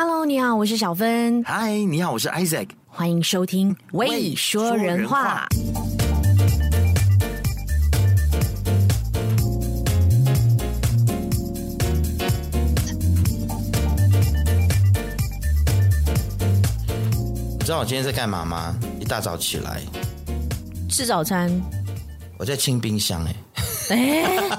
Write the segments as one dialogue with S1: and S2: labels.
S1: Hello，你好，我是小芬。
S2: 嗨，你好，我是 Isaac。
S1: 欢迎收听《喂说人话》。
S2: 你知道我今天在干嘛吗？一大早起来
S1: 吃早餐，
S2: 我在清冰箱哎、
S1: 欸。哎，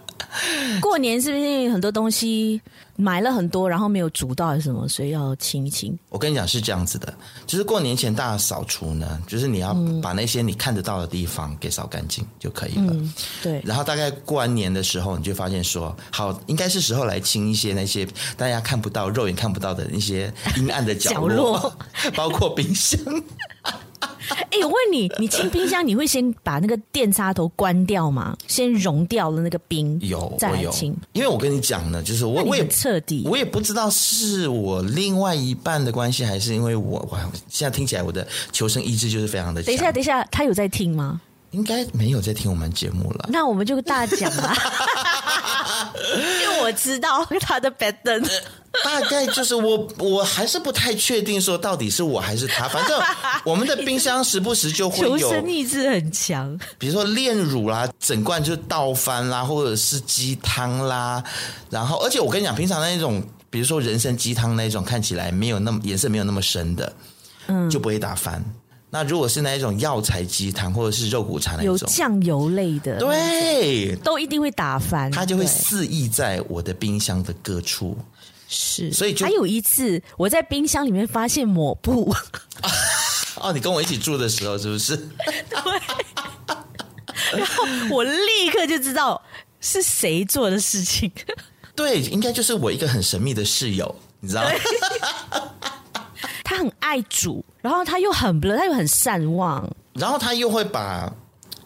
S1: 过年是不是很多东西？买了很多，然后没有煮到还是什么，所以要清一清。
S2: 我跟你讲是这样子的，就是过年前大扫除呢，就是你要把那些你看得到的地方给扫干净就可以了。
S1: 嗯、对。
S2: 然后大概过完年的时候，你就发现说，好，应该是时候来清一些那些大家看不到、肉眼看不到的那些阴暗的角落，角落包括冰箱。
S1: 哎、欸，我问你，你清冰箱，你会先把那个电插头关掉吗？先融掉了那个冰，
S2: 有
S1: 再来清。
S2: 因为我跟你讲呢，就是我我也
S1: 彻底，
S2: 我也不知道是我另外一半的关系，还是因为我我现在听起来我的求生意志就是非常的。
S1: 等一下，等一下，他有在听吗？
S2: 应该没有在听我们节目了。
S1: 那我们就大讲啦，因为我知道他的 bad
S2: 大概就是我，我还是不太确定说到底是我还是他。反正我们的冰箱时不时就会有，
S1: 求生意志很强。
S2: 比如说炼乳啦，整罐就倒翻啦，或者是鸡汤啦。然后，而且我跟你讲，平常那种，比如说人参鸡汤那种，看起来没有那么颜色没有那么深的，嗯，就不会打翻。那如果是那一种药材鸡汤或者是肉骨茶那种，
S1: 有酱油类的，
S2: 对，
S1: 都一定会打翻，
S2: 它就会肆意在我的冰箱的各处。
S1: 是，
S2: 所以就
S1: 还有一次我在冰箱里面发现抹布。
S2: 哦，你跟我一起住的时候是不是？
S1: 对。然后我立刻就知道是谁做的事情。
S2: 对，应该就是我一个很神秘的室友，你知道吗？
S1: 他很爱煮，然后他又很不，他又很善忘，
S2: 然后他又会把。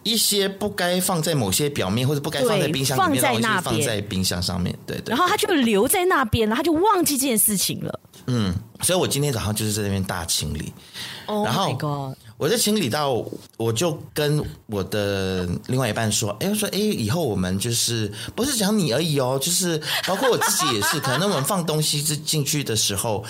S2: 一些不该放在某些表面，或者不该放在冰箱里面的东西放在冰箱上面，对对。
S1: 然后他就留在那边了，他就忘记这件事情了。
S2: 嗯，所以我今天早上就是在那边大清理。
S1: Oh my god！
S2: 我就清理到，我就跟我的另外一半说：“哎，我说，哎，以后我们就是不是讲你而已哦，就是包括我自己也是。可能我们放东西进去的时候，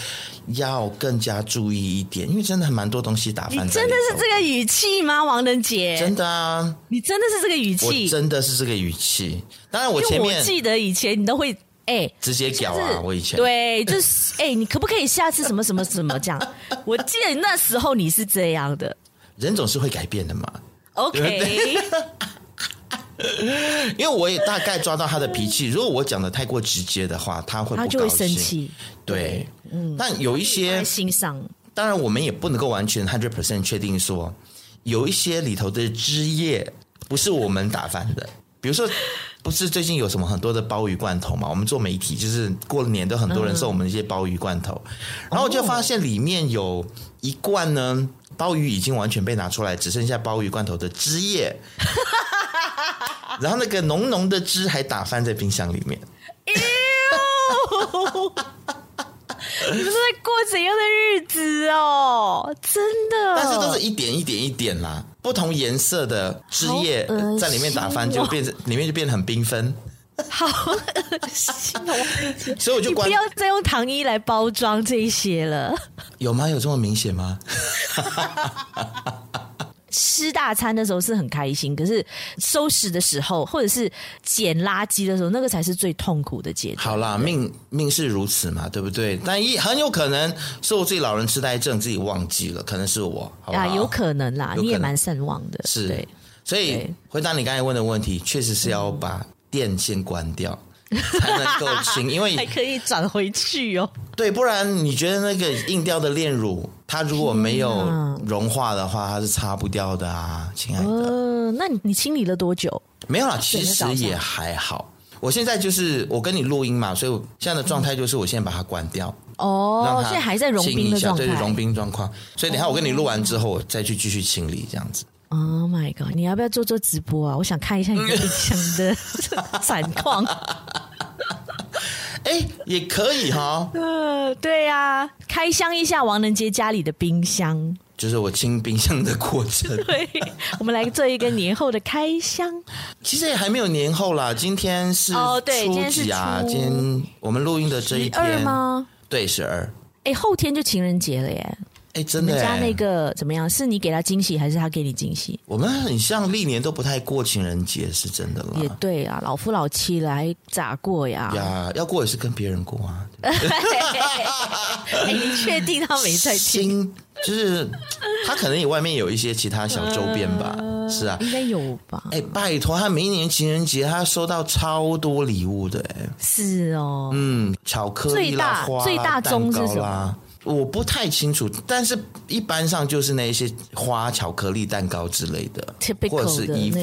S2: 要更加注意一点，因为真的很蛮多东西打翻。”
S1: 你真的是这个语气吗，王能杰？
S2: 真的啊！
S1: 你真的是这个语
S2: 气？真的是这个语气。当然，我前面
S1: 我记得以前你都会。哎、欸，
S2: 直接屌啊！我以前
S1: 对，就是哎、欸，你可不可以下次什么什么什么这样？我记得那时候你是这样的。
S2: 人总是会改变的嘛。
S1: OK，
S2: 对 因为我也大概抓到他的脾气。如果我讲的太过直接的话，他会不高兴，他就会生气。对，嗯。但有一些
S1: 欣赏，
S2: 当然我们也不能够完全 hundred percent 确定说，有一些里头的汁液不是我们打翻的，比如说。不是最近有什么很多的鲍鱼罐头嘛？我们做媒体，就是过了年都很多人送我们一些鲍鱼罐头，嗯、然后我就发现里面有一罐呢，鲍鱼已经完全被拿出来，只剩下鲍鱼罐头的汁液，然后那个浓浓的汁还打翻在冰箱里面。
S1: 你们在过怎样的日子哦？真的，
S2: 但是都是一点一点一点啦，不同颜色的汁液在里面打翻，就变成里面就变得很缤纷，
S1: 好恶心哦！
S2: 所以我就关
S1: 不要再用糖衣来包装这一些了。
S2: 有吗？有这么明显吗？
S1: 吃大餐的时候是很开心，可是收拾的时候，或者是捡垃圾的时候，那个才是最痛苦的阶段。
S2: 好啦，命命是如此嘛，对不对？但一很有可能是我自己老人痴呆症，自己忘记了，可能是我？
S1: 啊，有可能啦，能你也蛮善忘的。
S2: 是，
S1: 对
S2: 所以回答你刚才问的问题，确实是要把电先关掉。才能够清，因为
S1: 还可以转回去哦。
S2: 对，不然你觉得那个硬掉的炼乳，它如果没有融化的话，它是擦不掉的啊，亲爱的。
S1: 呃，那你你清理了多久？
S2: 没有啦，其实也还好。我现在就是我跟你录音嘛，所以我现在的状态就是我现在把它关掉。
S1: 哦，现在还在融冰的状态，
S2: 对，融冰状况。所以等下我跟你录完之后，我再去继续清理这样子。
S1: Oh my god！你要不要做做直播啊？我想看一下你的冰箱的 惨况。
S2: 哎，也可以哈。
S1: 嗯、呃，对呀、啊，开箱一下王能杰家里的冰箱，
S2: 就是我清冰箱的过程。
S1: 对，我们来做一个年后的开箱。
S2: 其实也还没有年后啦，今天是
S1: 哦，对，今天是初
S2: 几啊？今天我们录音的这一天
S1: 吗？
S2: 对，十二。
S1: 哎，后天就情人节了耶！
S2: 哎，真的，你们
S1: 家那个怎么样？是你给他惊喜，还是他给你惊喜？
S2: 我们很像历年都不太过情人节，是真的啦。
S1: 也对啊，老夫老妻了，还咋过呀？
S2: 呀，要过也是跟别人过啊。哎，
S1: 你确定他没在听？
S2: 就是他可能也外面有一些其他小周边吧。呃、是啊，
S1: 应该有吧？
S2: 哎，拜托，他每一年情人节他收到超多礼物的，哎，
S1: 是哦，
S2: 嗯，巧克力啦、花、最大宗是什么？我不太清楚，但是一般上就是那些花、巧克力、蛋糕之类的，或者是衣服。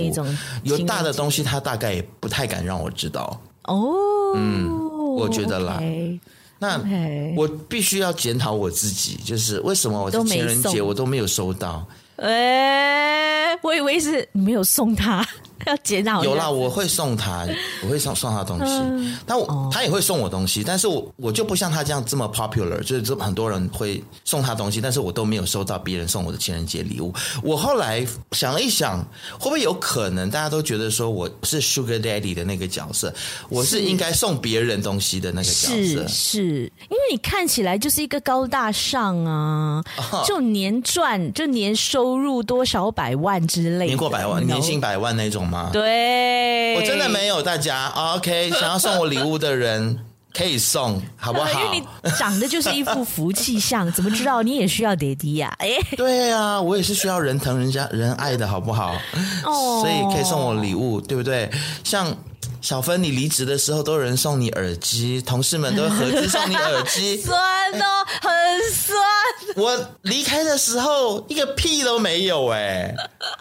S2: 有大的东西，他大概也不太敢让我知道。哦，嗯，我觉得啦。Okay, 那 okay 我必须要检讨我自己，就是为什么我的情人节我都没有收到？
S1: 哎，我以为是你没有送他。要检讨
S2: 有啦，我会送他，我会送送他东西，但我、哦、他也会送我东西，但是我我就不像他这样这么 popular，就是这很多人会送他东西，但是我都没有收到别人送我的情人节礼物。我后来想了一想，会不会有可能大家都觉得说我是 Sugar Daddy 的那个角色，我是应该送别人东西的那个角色？
S1: 是，是因为你看起来就是一个高大上啊，就年赚就年收入多少百万之类的，
S2: 年过百万，年薪百万那种。
S1: 对，
S2: 我真的没有。大家，OK，想要送我礼物的人 可以送，好不好？
S1: 因为你长得就是一副福气相，怎么知道你也需要爹地呀？哎，
S2: 对啊，我也是需要人疼人家人爱的，好不好？哦，所以可以送我礼物，对不对？像。小芬，你离职的时候都有人送你耳机，同事们都会合资送你耳机，
S1: 酸哦，欸、很酸。
S2: 我离开的时候一个屁都没有哎，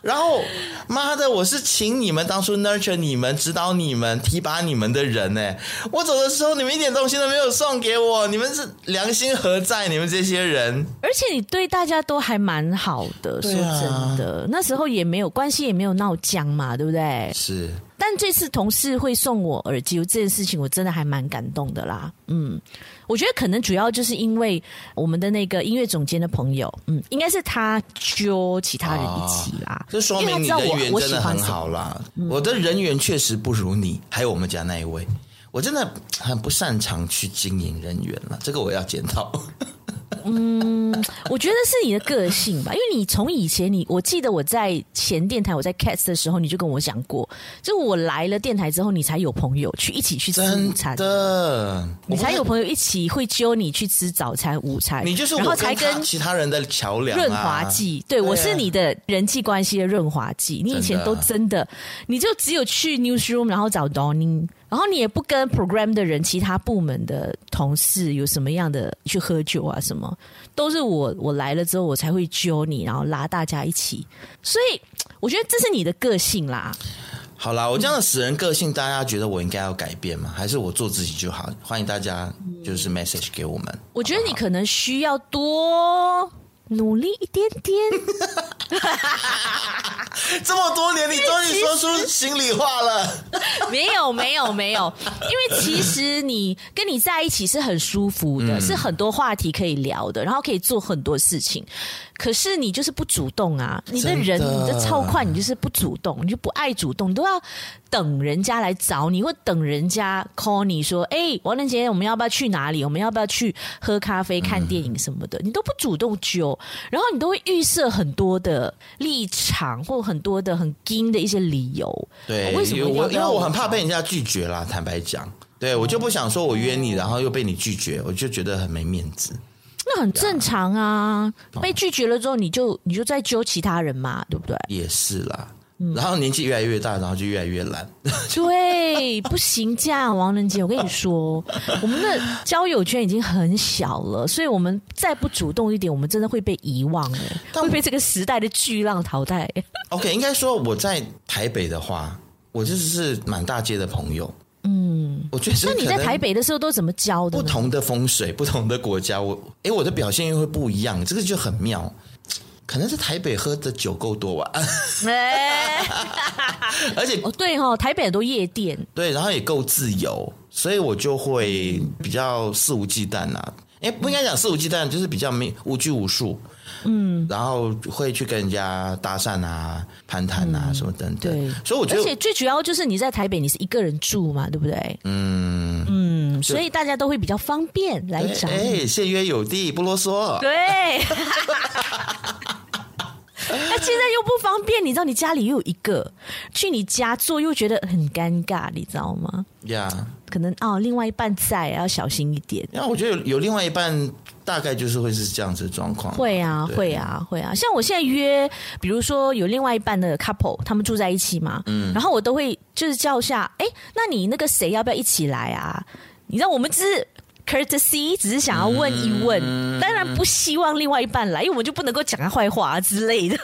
S2: 然后妈的，我是请你们当初 nurture 你们、指导你们、提拔你们的人哎，我走的时候你们一点东西都没有送给我，你们是良心何在？你们这些人，
S1: 而且你对大家都还蛮好的，啊、说真的，那时候也没有关系，也没有闹僵嘛，对不对？
S2: 是。
S1: 但这次同事会送我耳机，这件事情我真的还蛮感动的啦。嗯，我觉得可能主要就是因为我们的那个音乐总监的朋友，嗯，应该是他揪其他人一起啦。
S2: 这、哦、说明你人缘真的很好啦。我，我，我的人缘确实不如你，还有我们家那一位，我真的很不擅长去经营人缘了，这个我要检讨。
S1: 嗯，我觉得是你的个性吧，因为你从以前你，我记得我在前电台我在 Cats 的时候，你就跟我讲过，就我来了电台之后，你才有朋友去一起去吃午餐
S2: 的，
S1: 你才有朋友一起会揪你去吃早餐、午餐，
S2: 你就是我然后才跟
S1: 其
S2: 他人的桥梁、
S1: 润滑剂。对，我是你的人际关系的润滑剂。你以前都真的，你就只有去 newsroom，然后找 Donny。然后你也不跟 program 的人、其他部门的同事有什么样的去喝酒啊？什么都是我我来了之后，我才会揪你，然后拉大家一起。所以我觉得这是你的个性啦。
S2: 好啦，我这样的死人个性，大家觉得我应该要改变吗？还是我做自己就好？欢迎大家就是 message 给我们。
S1: 我觉得你可能需要多。努力一点点，
S2: 这么多年你终于说出心里话了。
S1: 没有没有没有，因为其实你跟你在一起是很舒服的，嗯、是很多话题可以聊的，然后可以做很多事情。可是你就是不主动啊！你的人，的你的超快，你就是不主动，你就不爱主动，你都要等人家来找你，或等人家 call 你说：“哎、欸，王仁杰，我们要不要去哪里？我们要不要去喝咖啡、看电影什么的？”嗯、你都不主动揪，然后你都会预设很多的立场，或很多的很硬的一些理由。
S2: 对，为什么？我因为我很怕被人家拒绝啦。坦白讲，对我就不想说我约你，然后又被你拒绝，我就觉得很没面子。
S1: 那很正常啊，被拒绝了之后，你就你就再揪其他人嘛，对不对？
S2: 也是啦，然后年纪越来越大，然后就越来越懒。
S1: 对，不行，这样王仁杰，我跟你说，我们的交友圈已经很小了，所以我们再不主动一点，我们真的会被遗忘哎，会被这个时代的巨浪淘汰。
S2: OK，应该说我在台北的话，我就是是满大街的朋友。嗯，我觉得
S1: 那你在台北的时候都怎么教的？
S2: 不同的风水，不同的国家，我哎，我的表现又会不一样，这个就很妙。可能是台北喝的酒够多吧，而且
S1: 哦对哦，台北很多夜店，
S2: 对，然后也够自由，所以我就会比较肆无忌惮啊。哎，不应该讲肆无忌惮，就是比较没无拘无束。嗯，然后会去跟人家搭讪啊、攀谈啊、嗯、什么等等。对，所以我觉得，
S1: 而且最主要就是你在台北，你是一个人住嘛，对不对？
S2: 嗯
S1: 嗯，嗯，所以大家都会比较方便来找。
S2: 哎，现约有地，不啰嗦。
S1: 对。那现在又不方便，你知道，你家里又有一个，去你家做又觉得很尴尬，你知道吗？
S2: 呀，Yeah.
S1: 可能哦，另外一半在，要小心一点。
S2: 那我觉得有有另外一半，大概就是会是这样子的状况。
S1: 会啊，会啊，会啊。像我现在约，比如说有另外一半的 couple，他们住在一起嘛，嗯，然后我都会就是叫下，哎，那你那个谁要不要一起来啊？你知道，我们只是。Courtesy 只是想要问一问，嗯、当然不希望另外一半来，因为我们就不能够讲他坏话之类的。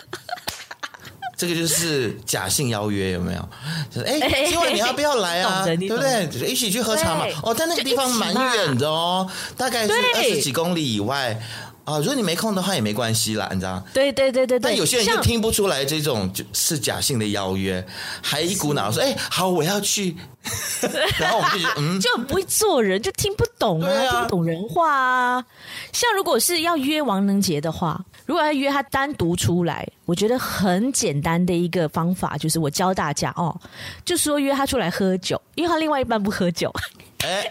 S2: 这个就是假性邀约，有没有？就是哎，今晚你要不要来啊？对不对？一起去喝茶嘛。哦，但那个地方蛮远的哦，大概是二十几公里以外。啊，如果你没空的话也没关系啦，你知道？
S1: 对对对对对。
S2: 但有些人就听不出来这种就是假性的邀约，还一股脑说：“哎，好，我要去。”然后我们就觉得 嗯，
S1: 就很不会做人，就听不懂啊，听不懂人话啊。像如果是要约王能杰的话，如果要约他单独出来，我觉得很简单的一个方法就是我教大家哦，就说约他出来喝酒，因为他另外一半不喝酒。哎，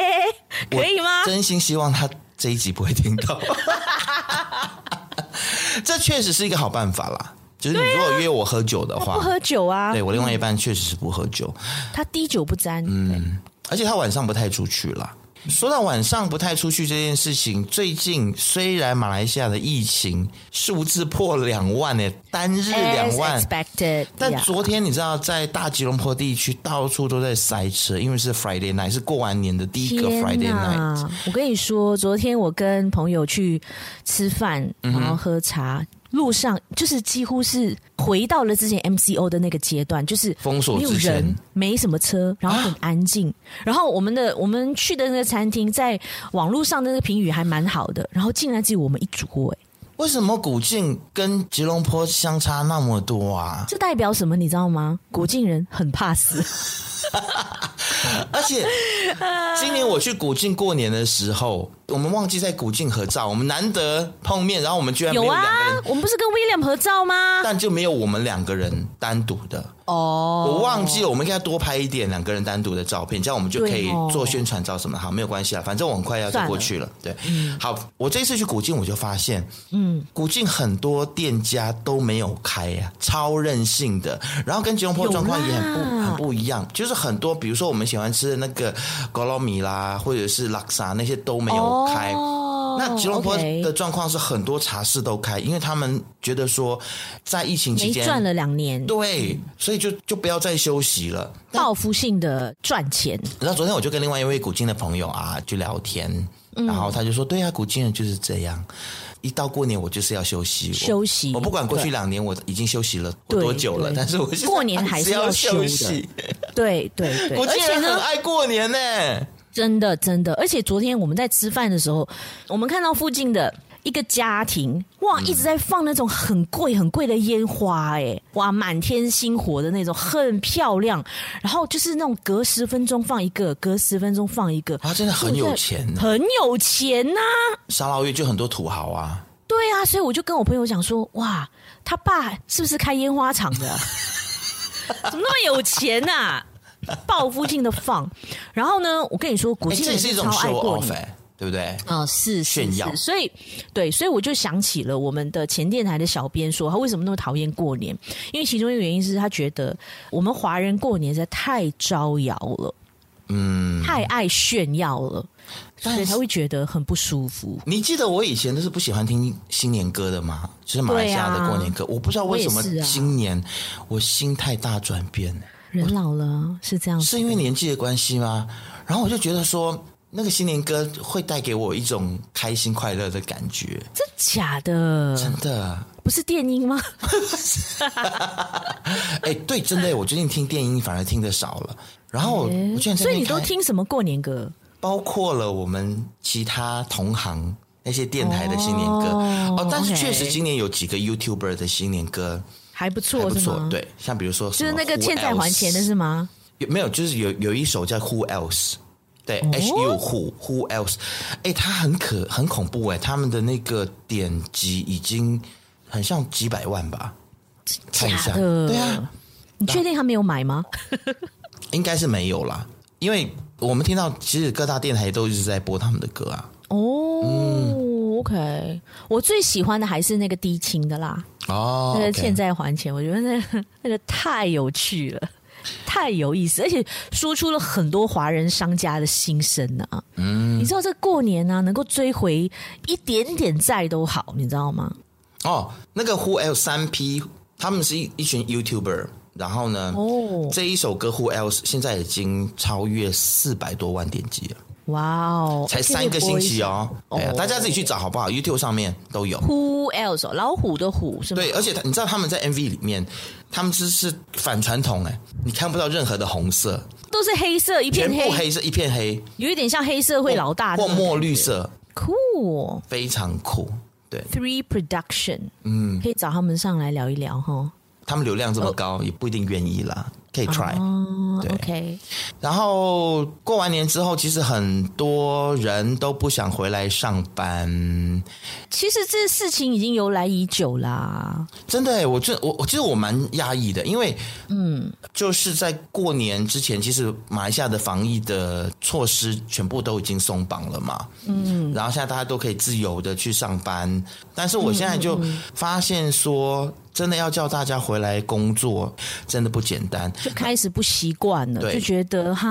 S1: 可以吗？
S2: 真心希望他。这一集不会听到，这确实是一个好办法啦。就是你如果约我喝酒的话，
S1: 不喝酒啊？
S2: 对，我另外一半确实是不喝酒，
S1: 他滴酒不沾。
S2: 嗯，而且他晚上不太出去了。说到晚上不太出去这件事情，最近虽然马来西亚的疫情数字破两万诶，单日两万
S1: ，expected,
S2: 但昨天你知道，在大吉隆坡地区到处都在塞车，因为是 Friday night，是过完年的第一个 Friday night。
S1: 我跟你说，昨天我跟朋友去吃饭，然后喝茶。嗯路上就是几乎是回到了之前 MCO 的那个阶段，就是
S2: 封锁
S1: 没有人，没什么车，然后很安静。啊、然后我们的我们去的那个餐厅，在网络上的那个评语还蛮好的，然后竟然只有我们一桌哎。
S2: 为什么古晋跟吉隆坡相差那么多啊？
S1: 这代表什么？你知道吗？古晋人很怕死。
S2: 而且今年我去古晋过年的时候，我们忘记在古晋合照。我们难得碰面，然后我们居然没有两个人。
S1: 我们不是跟 William 合照吗？
S2: 但就没有我们两个人单独的。哦，我忘记了，我们应该多拍一点两个人单独的照片，这样我们就可以做宣传照什么。好，没有关系啊，反正我很快要就过去了。了对，嗯、好，我这次去古晋，我就发现，嗯，古晋很多店家都没有开呀、啊，超任性的。然后跟吉隆坡状况也很不很不一样，就是很多，比如说我们喜欢吃的那个咕噜米啦，或者是拉萨那些都没有开。哦那吉隆坡的状况是很多茶室都开，因为他们觉得说，在疫情期间
S1: 赚了两年，
S2: 对，所以就就不要再休息了，
S1: 报复性的赚钱。
S2: 然后昨天我就跟另外一位古今的朋友啊，就聊天，然后他就说：“对啊，古今人就是这样，一到过年我就是要休息，
S1: 休息。
S2: 我不管过去两年我已经休息了多久了，但是我
S1: 过年还是要休息。对对对，
S2: 古晋人很爱过年呢。”
S1: 真的，真的，而且昨天我们在吃饭的时候，我们看到附近的一个家庭，哇，一直在放那种很贵、很贵的烟花，哎，哇，满天星火的那种，很漂亮。然后就是那种隔十分钟放一个，隔十分钟放一个，
S2: 啊，真的很有钱，
S1: 很有钱呐！
S2: 沙捞越就很多土豪啊，
S1: 对啊，所以我就跟我朋友讲说，哇，他爸是不是开烟花厂的？怎么那么有钱呐、啊？报复性的放，然后呢，我跟你说，古晋人是超爱过你，
S2: 欸、对不对？
S1: 啊、呃，是，是
S2: 炫耀，
S1: 所以对，所以我就想起了我们的前电台的小编说，他为什么那么讨厌过年？因为其中一个原因是他觉得我们华人过年实在太招摇了，嗯，太爱炫耀了，所以他会觉得很不舒服。
S2: 你记得我以前都是不喜欢听新年歌的吗？就是马来西亚的过年歌，我不知道为什么今年我心态大转变。
S1: 人老了是这样，
S2: 是因为年纪的关系吗？然后我就觉得说，那个新年歌会带给我一种开心快乐的感觉。
S1: 真假的？
S2: 真的？
S1: 不是电音吗？
S2: 哎，对，真的，我最近听电音反而听得少了。然后我居然，
S1: 所以你都听什么过年歌？
S2: 包括了我们其他同行那些电台的新年歌哦，哦，但是确实今年有几个 YouTuber 的新年歌。
S1: 还不错，
S2: 不错，
S1: 吗
S2: 对，像比如说，
S1: 就是那个欠债还钱的是吗？
S2: 有没有？就是有有一首叫 Who Else，对、哦、H U Who Who Else，哎，他很可很恐怖哎，他们的那个点击已经很像几百万吧？
S1: 看一下，对啊，你确定他没有买吗？
S2: 应该是没有啦。因为我们听到其实各大电台都一直在播他们的歌啊。
S1: 哦、嗯、，OK，我最喜欢的还是那个低清的啦。
S2: 哦，
S1: 那个欠债还钱我觉得那个、那个太有趣了，太有意思，而且说出了很多华人商家的心声啊。嗯，你知道这过年啊，能够追回一点点债都好，你知道吗？
S2: 哦，那个 Who Else 三 P，他们是一一群 YouTuber，然后呢，哦，这一首歌 Who Else 现在已经超越四百多万点击了。
S1: 哇哦！
S2: 才三个星期哦，哎呀，大家自己去找好不好？YouTube 上面都有。
S1: Who else？老虎的虎是吗？
S2: 对，而且你知道他们在 MV 里面，他们是是反传统哎，你看不到任何的红色，
S1: 都是黑色一片黑，
S2: 全部黑色一片黑，
S1: 有一点像黑社会老大
S2: 或墨绿色，
S1: 酷，
S2: 非常酷。对
S1: ，Three Production，嗯，可以找他们上来聊一聊哈。
S2: 他们流量这么高，也不一定愿意啦。可以 try，
S1: 哦、对，OK。
S2: 然后过完年之后，其实很多人都不想回来上班。
S1: 其实这事情已经由来已久啦。
S2: 真的，我觉我我其实我蛮压抑的，因为嗯，就是在过年之前，其实马来西亚的防疫的措施全部都已经松绑了嘛。嗯，然后现在大家都可以自由的去上班，但是我现在就发现说。真的要叫大家回来工作，真的不简单。
S1: 就开始不习惯了，就觉得哈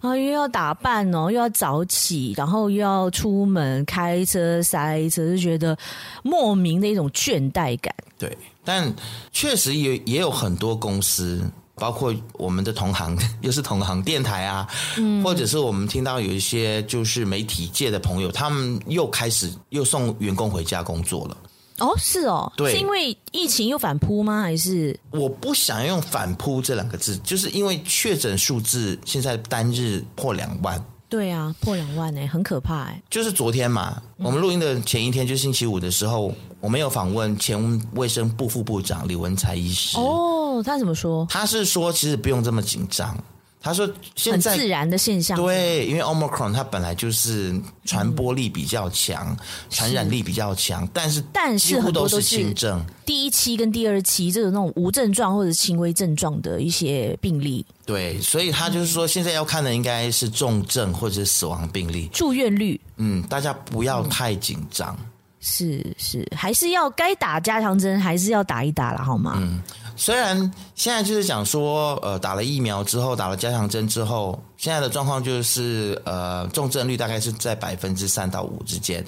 S1: 啊，又要打扮哦，又要早起，然后又要出门开车塞车，就觉得莫名的一种倦怠感。
S2: 对，但确实也也有很多公司，包括我们的同行，又是同行电台啊，嗯、或者是我们听到有一些就是媒体界的朋友，他们又开始又送员工回家工作了。
S1: 哦，是哦，对，是因为疫情又反扑吗？还是
S2: 我不想用“反扑”这两个字，就是因为确诊数字现在单日破两万。
S1: 对啊，破两万哎，很可怕哎。
S2: 就是昨天嘛，我们录音的前一天，就星期五的时候，我们有访问前卫生部副部长李文才医师。
S1: 哦，他怎么说？
S2: 他是说，其实不用这么紧张。他说：“现在
S1: 很自然的现象，
S2: 对，因为 Omicron 它本来就是传播力比较强，嗯、传染力比较强，但是
S1: 但是很多都是轻症，第一期跟第二期，这种那种无症状或者轻微症状的一些病例。
S2: 对，所以他就是说，现在要看的应该是重症或者死亡病例、
S1: 住院率。
S2: 嗯，大家不要太紧张。嗯、
S1: 是是，还是要该打加强针，还是要打一打了，好吗？嗯。”
S2: 虽然现在就是讲说，呃，打了疫苗之后，打了加强针之后，现在的状况就是，呃，重症率大概是在百分之三到五之间。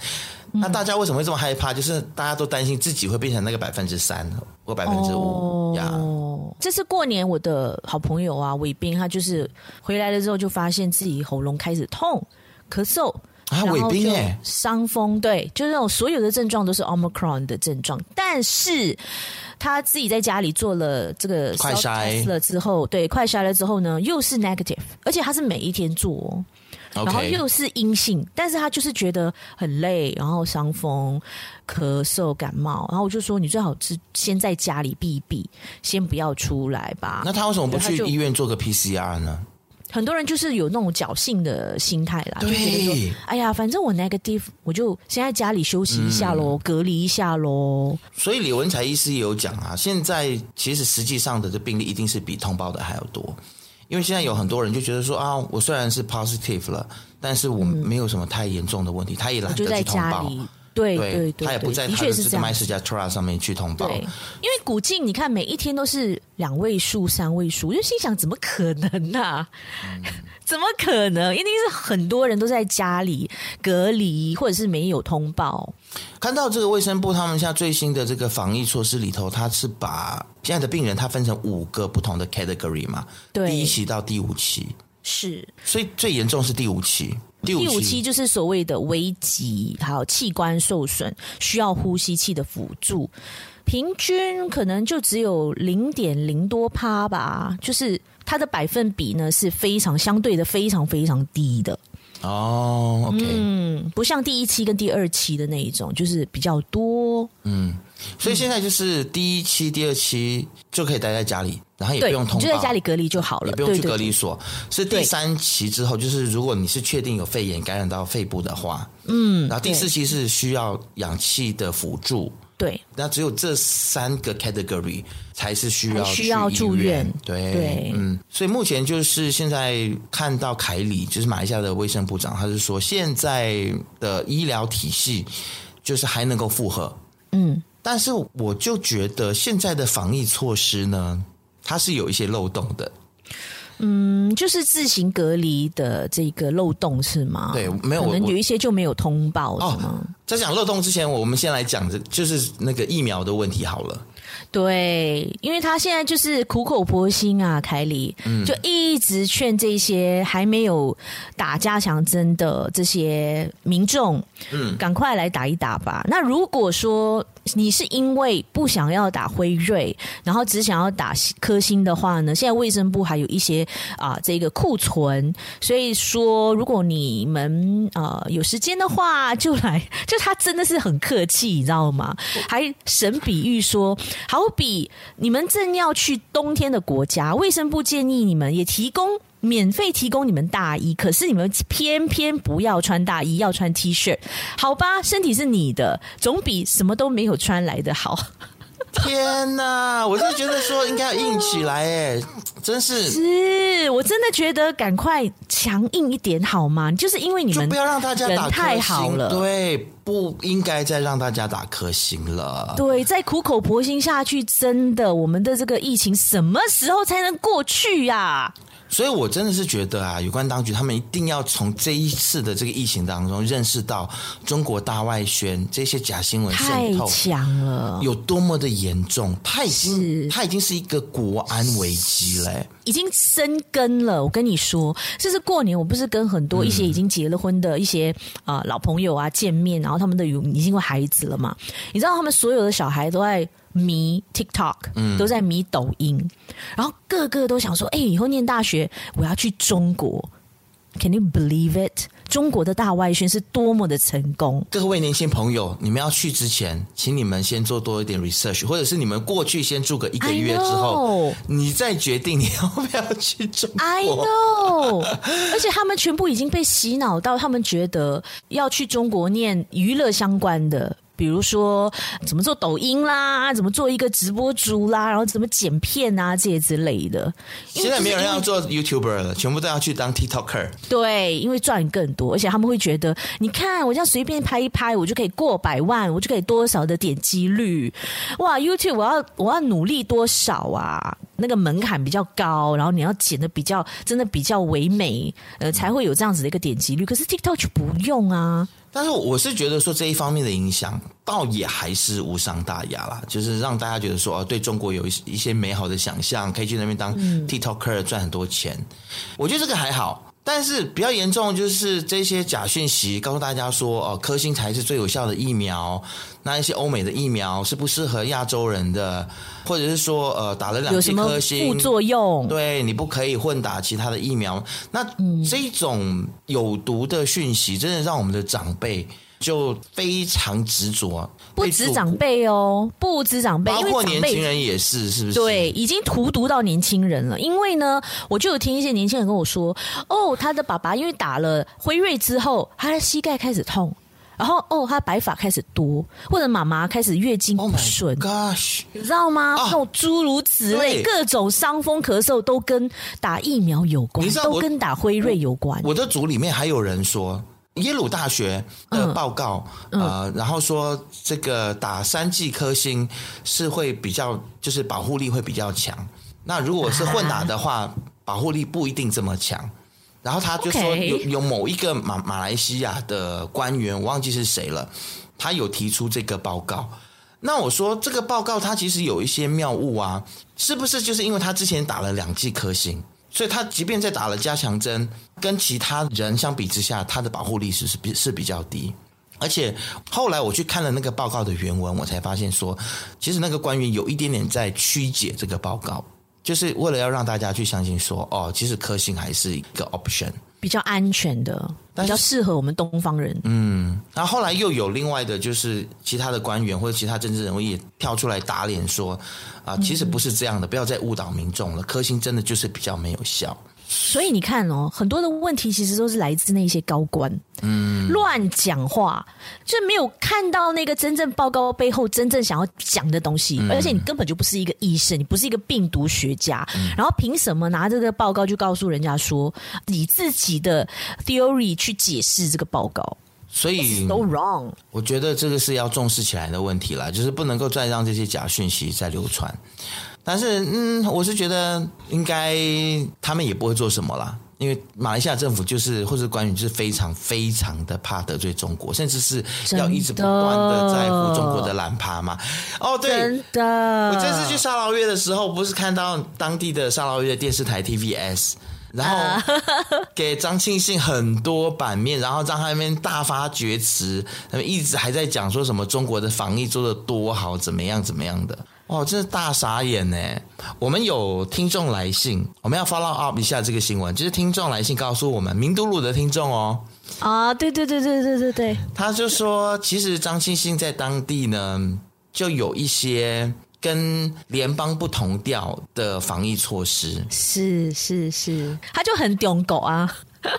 S2: 嗯、那大家为什么会这么害怕？就是大家都担心自己会变成那个百分之三或百分之五呀。
S1: 哦，这次过年，我的好朋友啊，伟斌，他就是回来了之后，就发现自己喉咙开始痛、咳嗽
S2: 啊，伟斌哎，
S1: 伤风，对，就是那种所有的症状都是 Omicron 的症状，但是。他自己在家里做了这个
S2: 快筛
S1: 了之后，对，快筛了之后呢，又是 negative，而且他是每一天做，Okay. 然后又是阴性，但是他就是觉得很累，然后伤风、咳嗽、感冒，然后我就说，你最好是先在家里避一避，先不要出来吧。
S2: 那他为什么不去医院做个 PCR 呢？
S1: 很多人就是有那种侥幸的心态啦，
S2: 对
S1: 就觉得说，哎呀，反正我 negative，我就先在家里休息一下喽，嗯、隔离一下喽。
S2: 所以李文才医师也有讲啊，现在其实实际上的这病例一定是比通报的还要多，因为现在有很多人就觉得说啊，我虽然是 positive 了，但是我没有什么太严重的问题，嗯、他也懒得去通报。
S1: 对对对，对，
S2: 他也不在他的这个 MySejahtera 上面去通报。对，
S1: 因为古晋你看每一天都是两位数、三位数，我就心想怎么可能呢、啊？嗯、怎么可能？一定是很多人都在家里隔离，或者是没有通报。
S2: 看到这个卫生部他们现在最新的这个防疫措施里头，他是把现在的病人他分成五个不同的 category 嘛，对，第一期到第五期
S1: 是，
S2: 所以最严重是第五期。第五期
S1: 就是所谓的危急，还有器官受损，需要呼吸器的辅助，平均可能就只有零点零多趴吧，就是它的百分比呢是非常相对的非常非常低的。
S2: 哦，OK，
S1: 嗯，不像第一期跟第二期的那一种，就是比较多。
S2: 嗯，所以现在就是第一期、第二期就可以待在家里，然后也不用通报，
S1: 就在家里隔离就好了，
S2: 也不用去隔离所。是第三期之后，就是如果你是确定有肺炎感染到肺部的话，嗯，然后第四期是需要氧气的辅助。
S1: 对，
S2: 那只有这三个 category 才是需要
S1: 需要住院。
S2: 对
S1: 对，
S2: 嗯，所以目前就是现在看到凯里，就是马来西亚的卫生部长，他是说现在的医疗体系就是还能够负荷，
S1: 嗯，
S2: 但是我就觉得现在的防疫措施呢，它是有一些漏洞的。
S1: 嗯，就是自行隔离的这个漏洞是吗？
S2: 对，没有，
S1: 可能有一些就没有通报是吗？
S2: 哦，在讲漏洞之前，我们先来讲这，就是那个疫苗的问题好了。
S1: 对，因为他现在就是苦口婆心啊，凯里，嗯，就一直劝这些还没有打加强针的这些民众，嗯，赶快来打一打吧。那如果说你是因为不想要打辉瑞，然后只想要打科兴的话呢，现在卫生部还有一些啊这个库存，所以说如果你们呃有时间的话，就来，就他真的是很客气，你知道吗？还神比喻说。好比你们正要去冬天的国家，卫生部建议你们也提供免费提供你们大衣，可是你们偏偏不要穿大衣，要穿 T 恤，好吧？身体是你的，总比什么都没有穿来的好。
S2: 天哪，我是觉得说应该要硬起来，哎，真是，
S1: 是我真的觉得赶快强硬一点好吗？就是因为你们
S2: 不要让大家打
S1: 太好了，
S2: 对，不应该再让大家打颗星了。
S1: 对，再苦口婆心下去，真的，我们的这个疫情什么时候才能过去呀、啊？
S2: 所以，我真的是觉得啊，有关当局他们一定要从这一次的这个疫情当中认识到中国大外宣这些假新闻渗透
S1: 太强了，
S2: 有多么的严重。它已经，它已经是一个国安危机嘞，
S1: 已经生根了。我跟你说，这是过年，我不是跟很多一些已经结了婚的一些啊、呃、老朋友啊见面，然后他们的有已经有孩子了嘛？你知道他们所有的小孩都在。迷 TikTok，都在迷抖音，嗯、然后个个都想说：“哎、欸，以后念大学我要去中国。” Can you believe it？中国的大外宣是多么的成功！
S2: 各位年轻朋友，你们要去之前，请你们先做多一点 research，或者是你们过去先住个一个月之后，你再决定你要不要去中国。
S1: I know，而且他们全部已经被洗脑到，他们觉得要去中国念娱乐相关的。比如说怎么做抖音啦，怎么做一个直播主啦，然后怎么剪片啊这些之类的。
S2: 现在没有人要做 YouTuber 了，全部都要去当 TikToker。
S1: 对，因为赚更多，而且他们会觉得，你看我这样随便拍一拍，我就可以过百万，我就可以多少的点击率。哇，YouTube 我要我要努力多少啊？那个门槛比较高，然后你要剪的比较真的比较唯美，呃，才会有这样子的一个点击率。可是 TikTok 就不用啊。
S2: 但是我是觉得说这一方面的影响，倒也还是无伤大雅啦，就是让大家觉得说哦，对中国有一一些美好的想象，可以去那边当 TikToker 赚很多钱。嗯。我觉得这个还好。但是比较严重，就是这些假讯息告诉大家说，哦，科兴才是最有效的疫苗，那一些欧美的疫苗是不适合亚洲人的，或者是说，呃，打了两剂科兴
S1: 副作用，
S2: 对，你不可以混打其他的疫苗。那这种有毒的讯息，真的让我们的长辈。就非常执着，
S1: 不止长辈哦，不止长辈，
S2: 包括年轻人也是，是不是？
S1: 对，已经荼毒到年轻人了。因为呢，我就有听一些年轻人跟我说，哦，他的爸爸因为打了辉瑞之后，他的膝盖开始痛，然后哦，他白发开始多，或者妈妈开始月经不顺
S2: ，oh、
S1: 你知道吗？那种诸如此类，各种伤风咳嗽都跟打疫苗有关，都跟打辉瑞有关。
S2: 我的组里面还有人说。耶鲁大学的报告，嗯嗯、呃，然后说这个打三剂科兴是会比较，就是保护力会比较强。那如果是混打的话，啊、保护力不一定这么强。然后他就说有有某一个马马来西亚的官员，我忘记是谁了，他有提出这个报告。那我说这个报告他其实有一些谬误啊，是不是就是因为他之前打了两剂科兴？所以他即便在打了加强针，跟其他人相比之下，他的保护力是是比是比较低。而且后来我去看了那个报告的原文，我才发现说，其实那个官员有一点点在曲解这个报告，就是为了要让大家去相信说，哦，其实科兴还是一个 option。
S1: 比较安全的，比较适合我们东方人。
S2: 嗯，然后后来又有另外的，就是其他的官员或者其他政治人物也跳出来打脸说，啊，其实不是这样的，不要再误导民众了。科兴真的就是比较没有效。
S1: 所以你看哦，很多的问题其实都是来自那些高官，嗯，乱讲话，就没有看到那个真正报告背后真正想要讲的东西，嗯、而且你根本就不是一个医生，你不是一个病毒学家，嗯、然后凭什么拿这个报告就告诉人家说你自己的 theory 去解释这个报告？
S2: 所以
S1: 都 wrong，
S2: 我觉得这个是要重视起来的问题啦，就是不能够再让这些假讯息再流传。但是，嗯，我是觉得应该他们也不会做什么啦，因为马来西亚政府就是或者官员就是非常非常的怕得罪中国，甚至是要一直不断的在乎中国的懒趴嘛。哦，对，
S1: 真的，
S2: 我这次去沙劳越的时候，不是看到当地的沙劳越的电视台 TVS，然后 给张庆信很多版面，然后让他那边大发厥词，他们一直还在讲说什么中国的防疫做的多好，怎么样怎么样的。哦，真是大傻眼呢！我们有听众来信，我们要 follow up 一下这个新闻。就是听众来信告诉我们，明都路的听众哦，
S1: 啊，对对对对对对对，
S2: 他就说，其实张星星在当地呢，就有一些跟联邦不同调的防疫措施。
S1: 是是是，他就很中狗啊，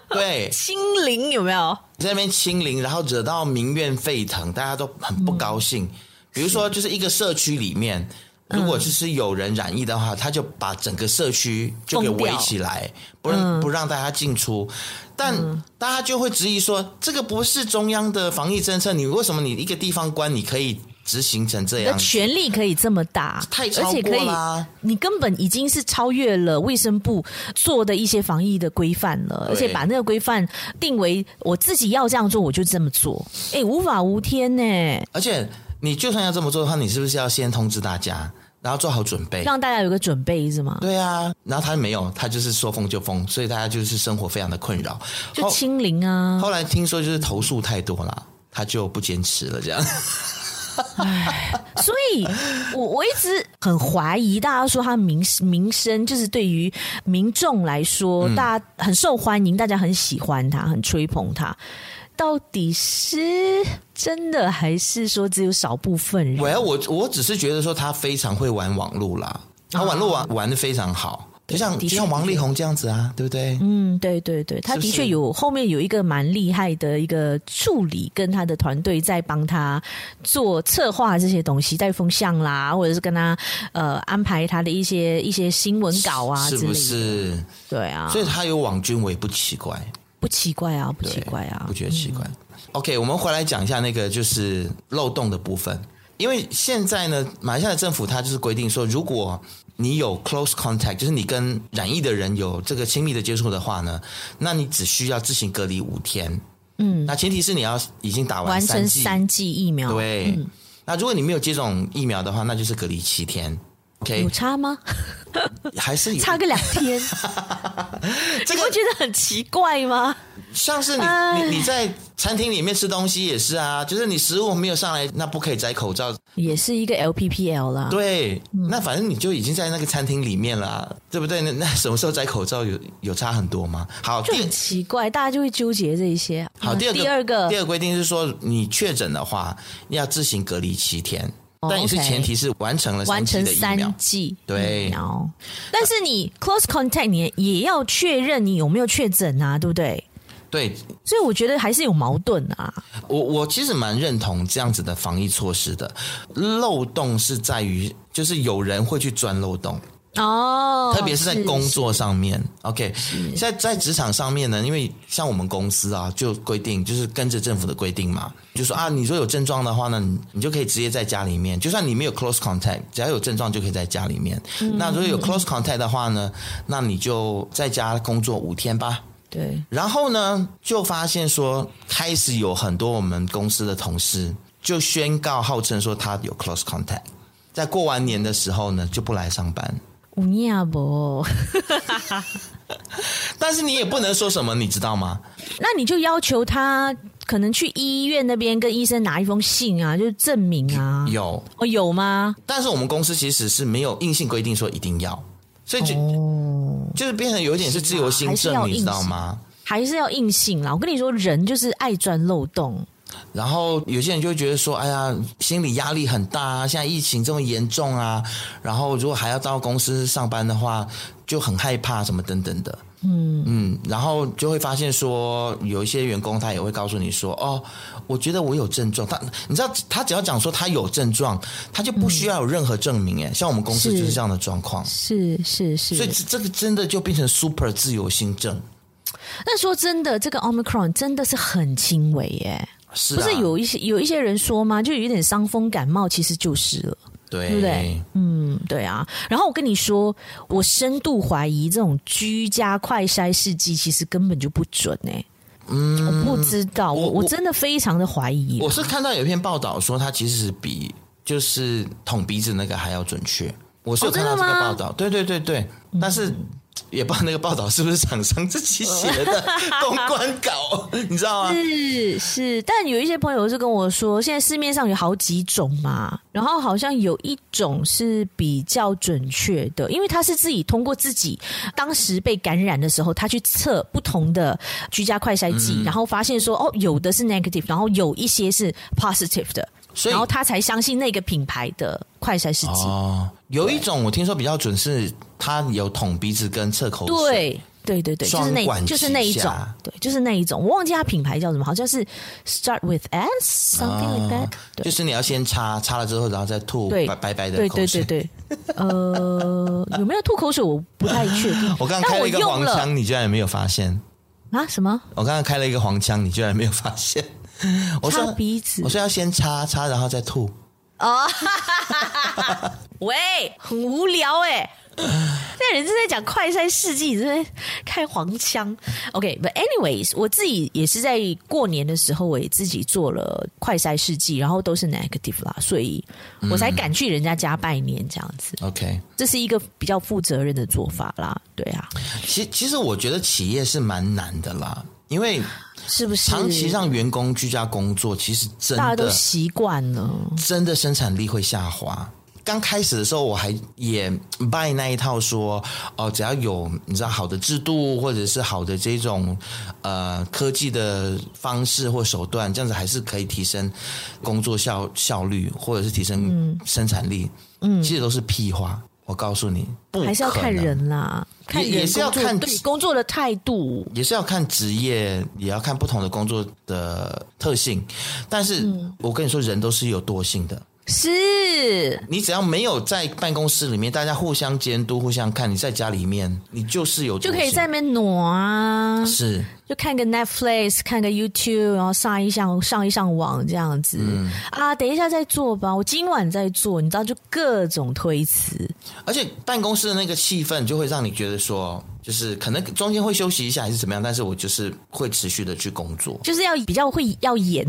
S2: 对，
S1: 清零有没有？
S2: 在那边清零，然后惹到民怨沸腾，大家都很不高兴。嗯比如说，就是一个社区里面，如果就是有人染疫的话，嗯、他就把整个社区就给围起来，不让不让大家进出。但大家就会质疑说，这个不是中央的防疫政策，你为什么你一个地方官你可以执行成这样？
S1: 权力可以这么大，
S2: 太超过啦！
S1: 你根本已经是超越了卫生部做的一些防疫的规范了，而且把那个规范定为我自己要这样做，我就这么做。哎，无法无天呢！
S2: 而且。你就算要这么做的话，你是不是要先通知大家，然后做好准备，
S1: 让大家有个准备是吗？
S2: 对啊，然后他没有，他就是说封就封，所以大家就是生活非常的困扰，
S1: 就清零啊。
S2: 后，后来听说就是投诉太多了，他就不坚持了，这样。
S1: 唉，所以我我一直很怀疑，大家说他名名声就是对于民众来说，嗯、大家很受欢迎，大家很喜欢他，很吹捧他。到底是真的还是说只有少部分人？
S2: 我我我只是觉得说他非常会玩网络啦，他网络玩玩的非常好，就像就像王力宏这样子啊，对不对？
S1: 嗯，对对对，他的确有后面有一个蛮厉害的一个助理，跟他的团队在帮他做策划这些东西，带风向啦，或者是跟他呃安排他的一些一些新闻稿啊，
S2: 是不是？
S1: 对啊，
S2: 所以他有网军，我也不奇怪。
S1: 不奇怪啊，不奇怪啊，
S2: 不觉得奇怪。嗯、OK，我们回来讲一下那个就是漏洞的部分，因为现在呢，马来西亚的政府它就是规定说，如果你有 close contact，就是你跟染疫的人有这个亲密的接触的话呢，那你只需要自行隔离五天。嗯，那前提是你要已经打完三剂，完成
S1: 三剂疫苗。
S2: 对，嗯、那如果你没有接种疫苗的话，那就是隔离七天。
S1: 有差吗？
S2: 还是有
S1: 差个两天？这个会觉得很奇怪吗？
S2: 像是你你你在餐厅里面吃东西也是啊，就是你食物没有上来，那不可以摘口罩，
S1: 也是一个 LPPL 啦。
S2: 对，嗯、那反正你就已经在那个餐厅里面了，对不对？那那什么时候摘口罩有有差很多吗？好，
S1: 就很奇怪，大家就会纠结这一些。
S2: 好，第二个
S1: 第二个
S2: 第二个规定是说，你确诊的话要自行隔离七天。但也是前提是完成了
S1: 完成三剂
S2: 对，
S1: 但是你 close contact 你也要确认你有没有确诊啊，对不对？
S2: 对，
S1: 所以我觉得还是有矛盾啊。
S2: 我我其实蛮认同这样子的防疫措施的，漏洞是在于就是有人会去钻漏洞。
S1: 哦，
S2: 特别是在工作上面，OK，在在职场上面呢，因为像我们公司啊，就规定就是跟着政府的规定嘛，就说啊，你说有症状的话呢，你你就可以直接在家里面，就算你没有 close contact，只要有症状就可以在家里面。嗯、那如果有 close contact 的话呢，那你就在家工作五天吧。
S1: 对，
S2: 然后呢，就发现说，开始有很多我们公司的同事就宣告号称说他有 close contact，在过完年的时候呢，就不来上班。
S1: 无呀不，
S2: 但是你也不能说什么，你知道吗？
S1: 那你就要求他可能去医院那边跟医生拿一封信啊，就是证明啊。
S2: 有
S1: 哦，有吗？
S2: 但是我们公司其实是没有硬性规定说一定要，所以就、哦、就是变成有一点是自由心证，你知道吗？
S1: 还是要硬性啦。我跟你说，人就是爱钻漏洞。
S2: 然后有些人就会觉得说：“哎呀，心理压力很大啊！现在疫情这么严重啊，然后如果还要到公司上班的话，就很害怕什么等等的。”嗯嗯，然后就会发现说，有一些员工他也会告诉你说，哦，我觉得我有症状，他你知道，他只要讲说他有症状，他就不需要有任何证明，哎、嗯，像我们公司就是这样的状况，
S1: 是是是，
S2: 所以这个真的就变成 super 自由心证。
S1: 那说真的，这个 Omicron 真的是很轻微耶，
S2: 是、啊、
S1: 不是有一些有一些人说吗？就有一点伤风感冒，其实就是了。
S2: 对，
S1: 对不对？嗯，对啊。然后我跟你说，我深度怀疑这种居家快筛试剂其实根本就不准哎。嗯，我不知道，我我真的非常的怀疑。
S2: 我是看到有一篇报道说，它其实是比就是捅鼻子那个还要准确。我是有看到这个报道，哦、对对对对，但是。嗯也不知道那个报道是不是厂商自己写的 公关稿，你知道吗？
S1: 是是，但有一些朋友是跟我说，现在市面上有好几种嘛，然后好像有一种是比较准确的，因为他是自己通过自己当时被感染的时候，他去测不同的居家快筛剂，嗯、然后发现说，哦，有的是 negative，然后有一些是 positive 的。所以然后他才相信那个品牌的快筛试剂。
S2: 哦，有一种我听说比较准，是他有捅鼻子跟测口
S1: 水。对对对对，就是那，就是那一种。对，就是那一种。我忘记它品牌叫什么，好像是 Start with S，something like that。
S2: 就是你要先擦，擦了之后，然后再吐白白白的口水。
S1: 对对对对。呃，有没有吐口水？我不太确定。
S2: 我刚刚开了一个黄腔，你居然也没有发现
S1: 啊？什么？
S2: 我刚刚开了一个黄腔，你居然没有发现？我说
S1: 擦鼻子，
S2: 我说要先擦擦，然后再吐。
S1: 哦，喂，很无聊哎。那人正在讲快筛试剂，正在开黄腔。OK，but、okay, anyways，我自己也是在过年的时候，我也自己做了快筛试剂，然后都是 negative 啦，所以我才敢去人家家拜年这样子。
S2: OK，
S1: 这是一个比较负责任的做法啦。对啊，
S2: 其其实我觉得企业是蛮难的啦，因为。
S1: 是不是
S2: 长期让员工居家工作，其实真的
S1: 大家都习惯了，
S2: 真的生产力会下滑。刚开始的时候，我还也 buy 那一套说，哦，只要有你知道好的制度，或者是好的这种呃科技的方式或手段，这样子还是可以提升工作效效率，或者是提升生产力。嗯，其实都是屁话。我告诉你，不
S1: 还是要看人啦，看人
S2: 也是要看
S1: 对工作的态度，
S2: 也是要看职业，也要看不同的工作的特性。但是，嗯、我跟你说，人都是有惰性的。
S1: 是
S2: 你只要没有在办公室里面，大家互相监督、互相看，你在家里面，你就是有就
S1: 可以在那边挪啊，
S2: 是
S1: 就看个 Netflix，看个 YouTube，然后上一上上一上网这样子、嗯、啊。等一下再做吧，我今晚再做，你知道就各种推辞，
S2: 而且办公室的那个气氛就会让你觉得说。就是可能中间会休息一下还是怎么样，但是我就是会持续的去工作，
S1: 就是要比较会要演，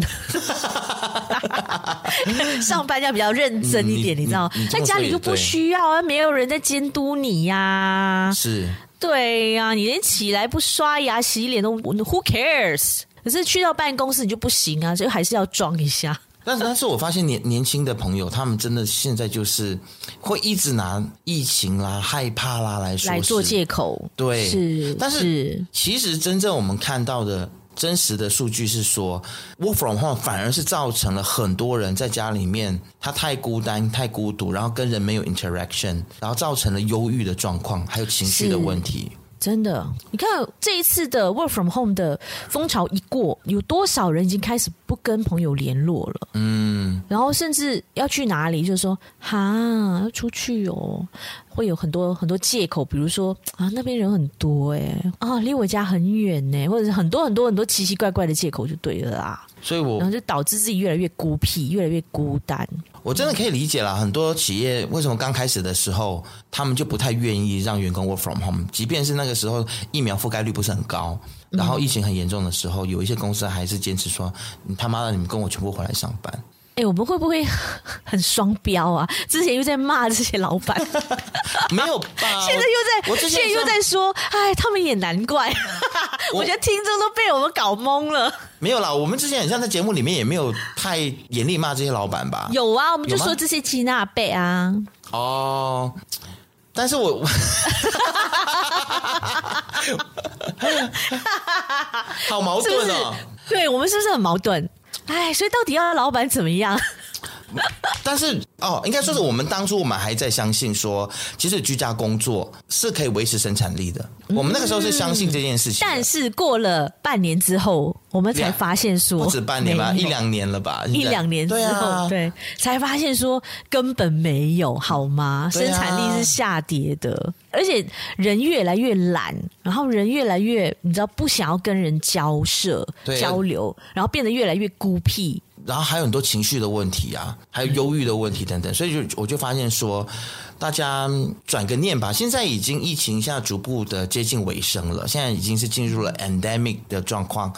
S1: 上班要比较认真一点，你，你知道？在家里就不需要啊，没有人在监督你呀、啊。
S2: 是，
S1: 对呀、啊，你连起来不刷牙洗脸都 Who cares？可是去到办公室你就不行啊，所以还是要装一下。
S2: 但是，但是我发现年年轻的朋友，他们真的现在就是会一直拿疫情啦、害怕啦来说
S1: 来做借口。
S2: 对，
S1: 是。
S2: 但是其实真正我们看到的真实的数据是说，work from home 反而是造成了很多人在家里面他太孤单、太孤独，然后跟人没有 interaction，然后造成了忧郁的状况，还有情绪的问题。
S1: 真的，你看这一次的 work from home 的风潮一过，有多少人已经开始不跟朋友联络了？嗯，然后甚至要去哪里，就是说哈要出去哦，会有很多很多借口，比如说啊那边人很多哎，啊离我家很远呢，或者是很多很多很多奇奇怪怪的借口就对了啦。
S2: 所以我，
S1: 然后就导致自己越来越孤僻，越来越孤单。
S2: 我真的可以理解啦，很多企业为什么刚开始的时候，他们就不太愿意让员工 work from home，即便是那个时候疫苗覆盖率不是很高，然后疫情很严重的时候，有一些公司还是坚持说：“你他妈的，你们跟我全部回来上班。”
S1: 哎，我们会不会 很双标啊？之前又在骂这些老板，
S2: 没有吧？
S1: 现在又在，我现在又在说，哎，他们也难怪。我，我觉得听众都被我们搞懵了。
S2: 没有啦，我们之前很像在节目里面也没有太严厉骂这些老板吧？
S1: 有啊，我们就说这些吉娜贝啊。
S2: 哦，但是我，好矛盾哦。
S1: 对，我们是不是很矛盾？哎，所以到底要老板怎么样？
S2: 但是哦，应该说是我们当初我们还在相信说，其实居家工作是可以维持生产力的。我们那个时候是相信这件事情，
S1: 但是过了半年之后，我们才发现说，
S2: 不止半年吧，一两年了吧？
S1: 一两年之后，对，啊、对，才发现说根本没有，好吗？生产力是下跌的，而且人越来越懒，然后人越来越，你知道，不想要跟人交涉、交流，然后变得越来越孤僻。
S2: 然后还有很多情绪的问题啊，还有忧郁的问题等等，所以就我就发现说，大家转个念吧。现在已经疫情现在逐步的接近尾声了，现在已经是进入了 endemic 的状况，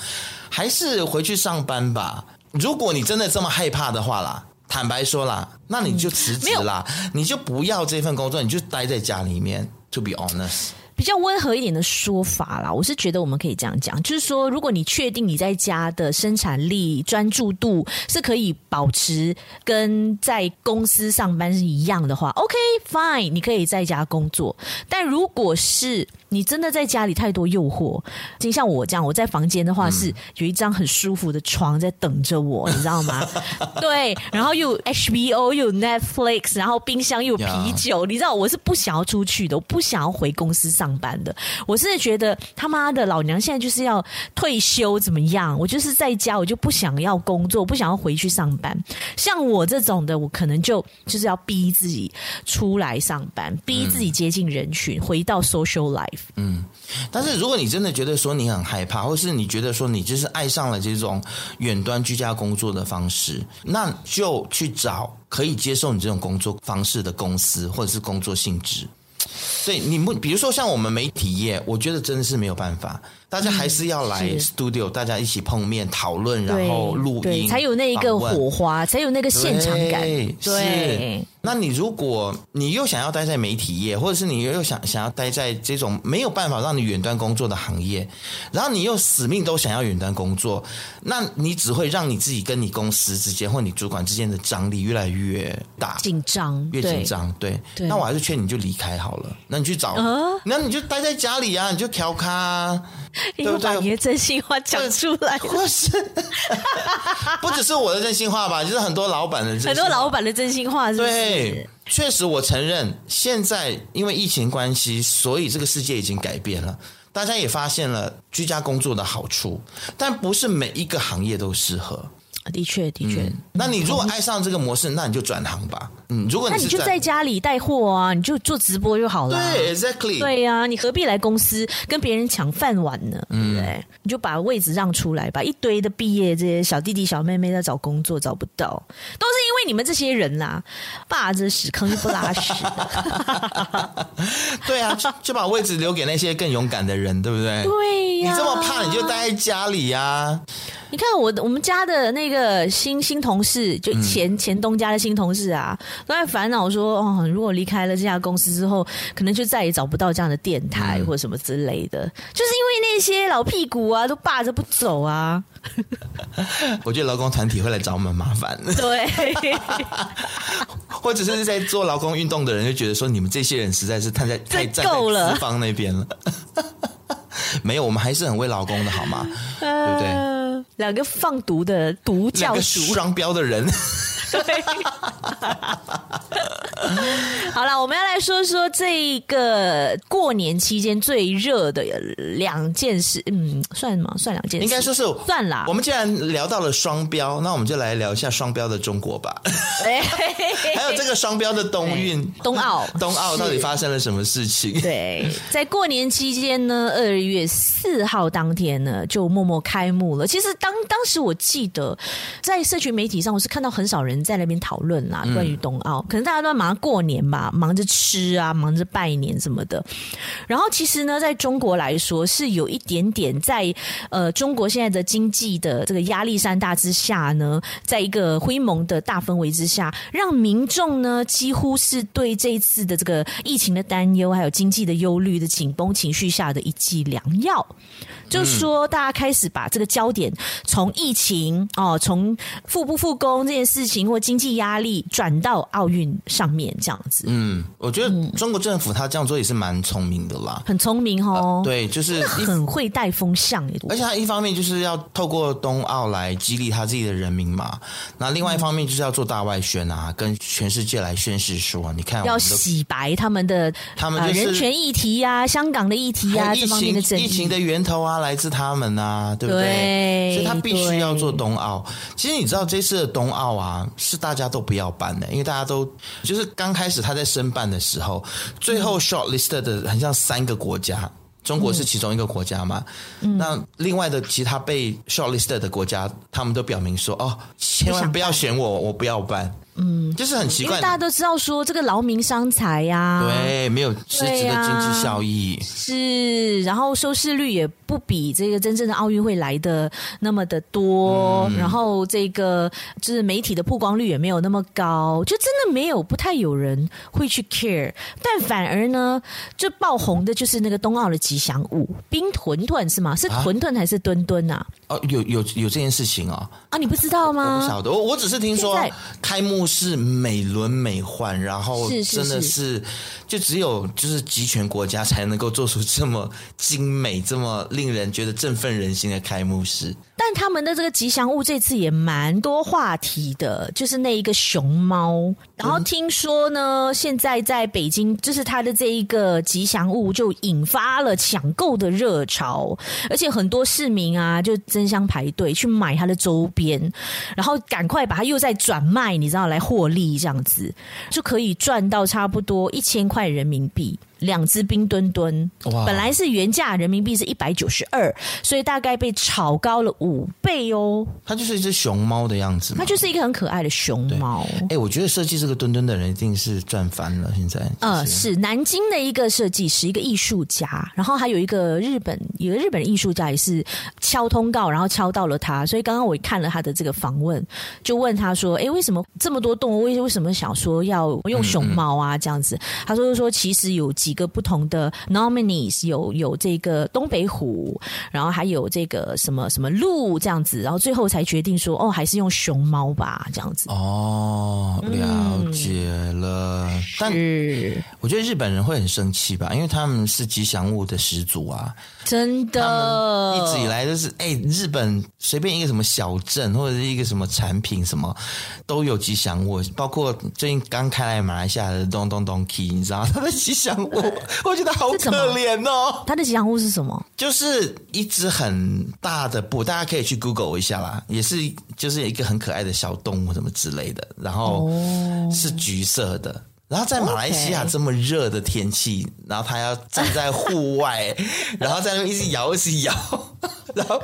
S2: 还是回去上班吧。如果你真的这么害怕的话啦，坦白说啦，那你就辞职啦，嗯、你就不要这份工作，你就待在家里面。To be honest。
S1: 比较温和一点的说法啦，我是觉得我们可以这样讲，就是说，如果你确定你在家的生产力、专注度是可以保持跟在公司上班是一样的话，OK fine，你可以在家工作。但如果是你真的在家里太多诱惑，就像我这样，我在房间的话是有一张很舒服的床在等着我，你知道吗？对，然后又有 HBO 又有 Netflix，然后冰箱又有啤酒，你知道我是不想要出去的，我不想要回公司上。上班的，我是觉得他妈的老娘现在就是要退休怎么样？我就是在家，我就不想要工作，不想要回去上班。像我这种的，我可能就就是要逼自己出来上班，逼自己接近人群，嗯、回到 social life。
S2: 嗯，但是如果你真的觉得说你很害怕，或是你觉得说你就是爱上了这种远端居家工作的方式，那就去找可以接受你这种工作方式的公司，或者是工作性质。对，你们比如说像我们媒体业，我觉得真的是没有办法。大家还是要来 studio，大家一起碰面讨论，然后录音，
S1: 才有那一个火花，才有那个现场感。对，
S2: 是。那你如果你又想要待在媒体业，或者是你又想想要待在这种没有办法让你远端工作的行业，然后你又死命都想要远端工作，那你只会让你自己跟你公司之间或你主管之间的张力越来越大，
S1: 紧张，
S2: 越紧张。对，对。那我还是劝你就离开好了。那你去找，那你就待在家里啊，你就调咖。
S1: 把你的真心话讲出来，
S2: 不是 不只是我的真心话吧，就是很多老板的真心话，
S1: 很多老板的真心话是不是？
S2: 对，确实我承认，现在因为疫情关系，所以这个世界已经改变了，大家也发现了居家工作的好处，但不是每一个行业都适合。
S1: 的确，的确、嗯。
S2: 那你如果爱上这个模式，那你就转行吧。嗯，如果你
S1: 那你就在家里带货啊，你就做直播就好了。
S2: 对，exactly。
S1: 对呀、啊，你何必来公司跟别人抢饭碗呢？嗯，对，对，你就把位置让出来吧。一堆的毕业这些小弟弟小妹妹在找工作找不到，都是因为你们这些人啦、啊，霸着屎坑又不拉屎。
S2: 对啊，就就把位置留给那些更勇敢的人，对不对？
S1: 对呀、啊。
S2: 你这么怕，你就待在家里呀、啊。
S1: 你看我我们家的那个新新同事，就前、嗯、前东家的新同事啊，都在烦恼说，哦，如果离开了这家公司之后，可能就再也找不到这样的电台或者什么之类的，嗯、就是因为那些老屁股啊，都霸着不走啊。
S2: 我觉得劳工团体会来找我们麻烦。
S1: 对，
S2: 或者是在做劳工运动的人就觉得说，你们这些人实在是太在太站在资方那边了。没有，我们还是很为老公的好吗？呃、对不对？
S1: 两个放毒的毒教主，
S2: 双标的人。
S1: 对，好了，我们要来说说这个过年期间最热的两件事。嗯，算吗？算两件事？
S2: 应该说是
S1: 算啦。
S2: 我们既然聊到了双标，那我们就来聊一下双标的中国吧。还有这个双标的冬运、
S1: 冬奥、
S2: 冬奥到底发生了什么事情？
S1: 对，在过年期间呢，二月四号当天呢，就默默开幕了。其实当当时我记得在社群媒体上，我是看到很少人。在那边讨论啦，关于冬奥，可能大家都在忙过年吧，忙着吃啊，忙着拜年什么的。然后其实呢，在中国来说，是有一点点在呃，中国现在的经济的这个压力山大之下呢，在一个灰蒙的大氛围之下，让民众呢几乎是对这一次的这个疫情的担忧，还有经济的忧虑的紧绷情绪下的一剂良药。就是说，大家开始把这个焦点从疫情哦，从复不复工这件事情或经济压力转到奥运上面。面这样子。
S2: 嗯，我觉得中国政府他这样做也是蛮聪明的啦，
S1: 很聪明哦。
S2: 对，就是
S1: 很会带风向，
S2: 而且他一方面就是要透过冬奥来激励他自己的人民嘛，那另外一方面就是要做大外宣啊，跟全世界来宣示说，你看
S1: 要洗白他们的
S2: 他们就是
S1: 人权议题呀、啊，香港的议题呀、啊，这方面的。
S2: 疫情的源头啊，来自他们啊，对不对？对，所以他必须要做冬奥。其实你知道这次的冬奥啊，是大家都不要办的，因为大家都就是刚开始他在申办的时候，最后 short list 的很像三个国家，中国是其中一个国家嘛。嗯、那另外的其他被 short list 的国家，他们都表明说：“哦，千万不要选我，我不要办。”嗯，就是很奇怪，
S1: 因为大家都知道说这个劳民伤财呀，
S2: 对，没有实质的经济效益，
S1: 啊、是，然后收视率也不比这个真正的奥运会来的那么的多，嗯、然后这个就是媒体的曝光率也没有那么高，就真的没有不太有人会去 care，但反而呢，就爆红的就是那个冬奥的吉祥物冰屯屯是吗？是屯屯还是墩墩啊？
S2: 哦，有有有这件事情哦，
S1: 啊，你不知道吗？
S2: 我不晓得，我我只是听说开幕。是美轮美奂，然后真的是，就只有就是集权国家才能够做出这么精美、这么令人觉得振奋人心的开幕式。
S1: 但他们的这个吉祥物这次也蛮多话题的，就是那一个熊猫。然后听说呢，现在在北京，就是它的这一个吉祥物就引发了抢购的热潮，而且很多市民啊就争相排队去买它的周边，然后赶快把它又再转卖，你知道来获利这样子，就可以赚到差不多一千块人民币。两只冰墩墩，本来是原价人民币是一百九十二，所以大概被炒高了五倍哦。
S2: 它就是一只熊猫的样子，
S1: 它就是一个很可爱的熊猫。
S2: 哎，我觉得设计这个墩墩的人一定是赚翻了。现在，
S1: 呃，是南京的一个设计师，一个艺术家，然后还有一个日本，有个日本艺术家也是敲通告，然后敲到了他。所以刚刚我看了他的这个访问，就问他说：“哎，为什么这么多动物？为为什么想说要用熊猫啊？这样子？”他说：“说其实有。”几个不同的 nominees 有有这个东北虎，然后还有这个什么什么鹿这样子，然后最后才决定说哦，还是用熊猫吧这样子。
S2: 哦，了解了。嗯、但是我觉得日本人会很生气吧，因为他们是吉祥物的始祖啊，
S1: 真的，
S2: 一直以来都是哎，日本随便一个什么小镇或者是一个什么产品什么都有吉祥物，包括最近刚开来马来西亚的东东东 key，你知道他的吉祥物。我 我觉得好可怜哦。
S1: 它的吉祥物是什么？
S2: 就是一只很大的布，大家可以去 Google 一下啦。也是就是一个很可爱的小动物什么之类的，然后是橘色的。然后在马来西亚这么热的天气.然后他要站在户外，然后在那边一直摇一直摇，然后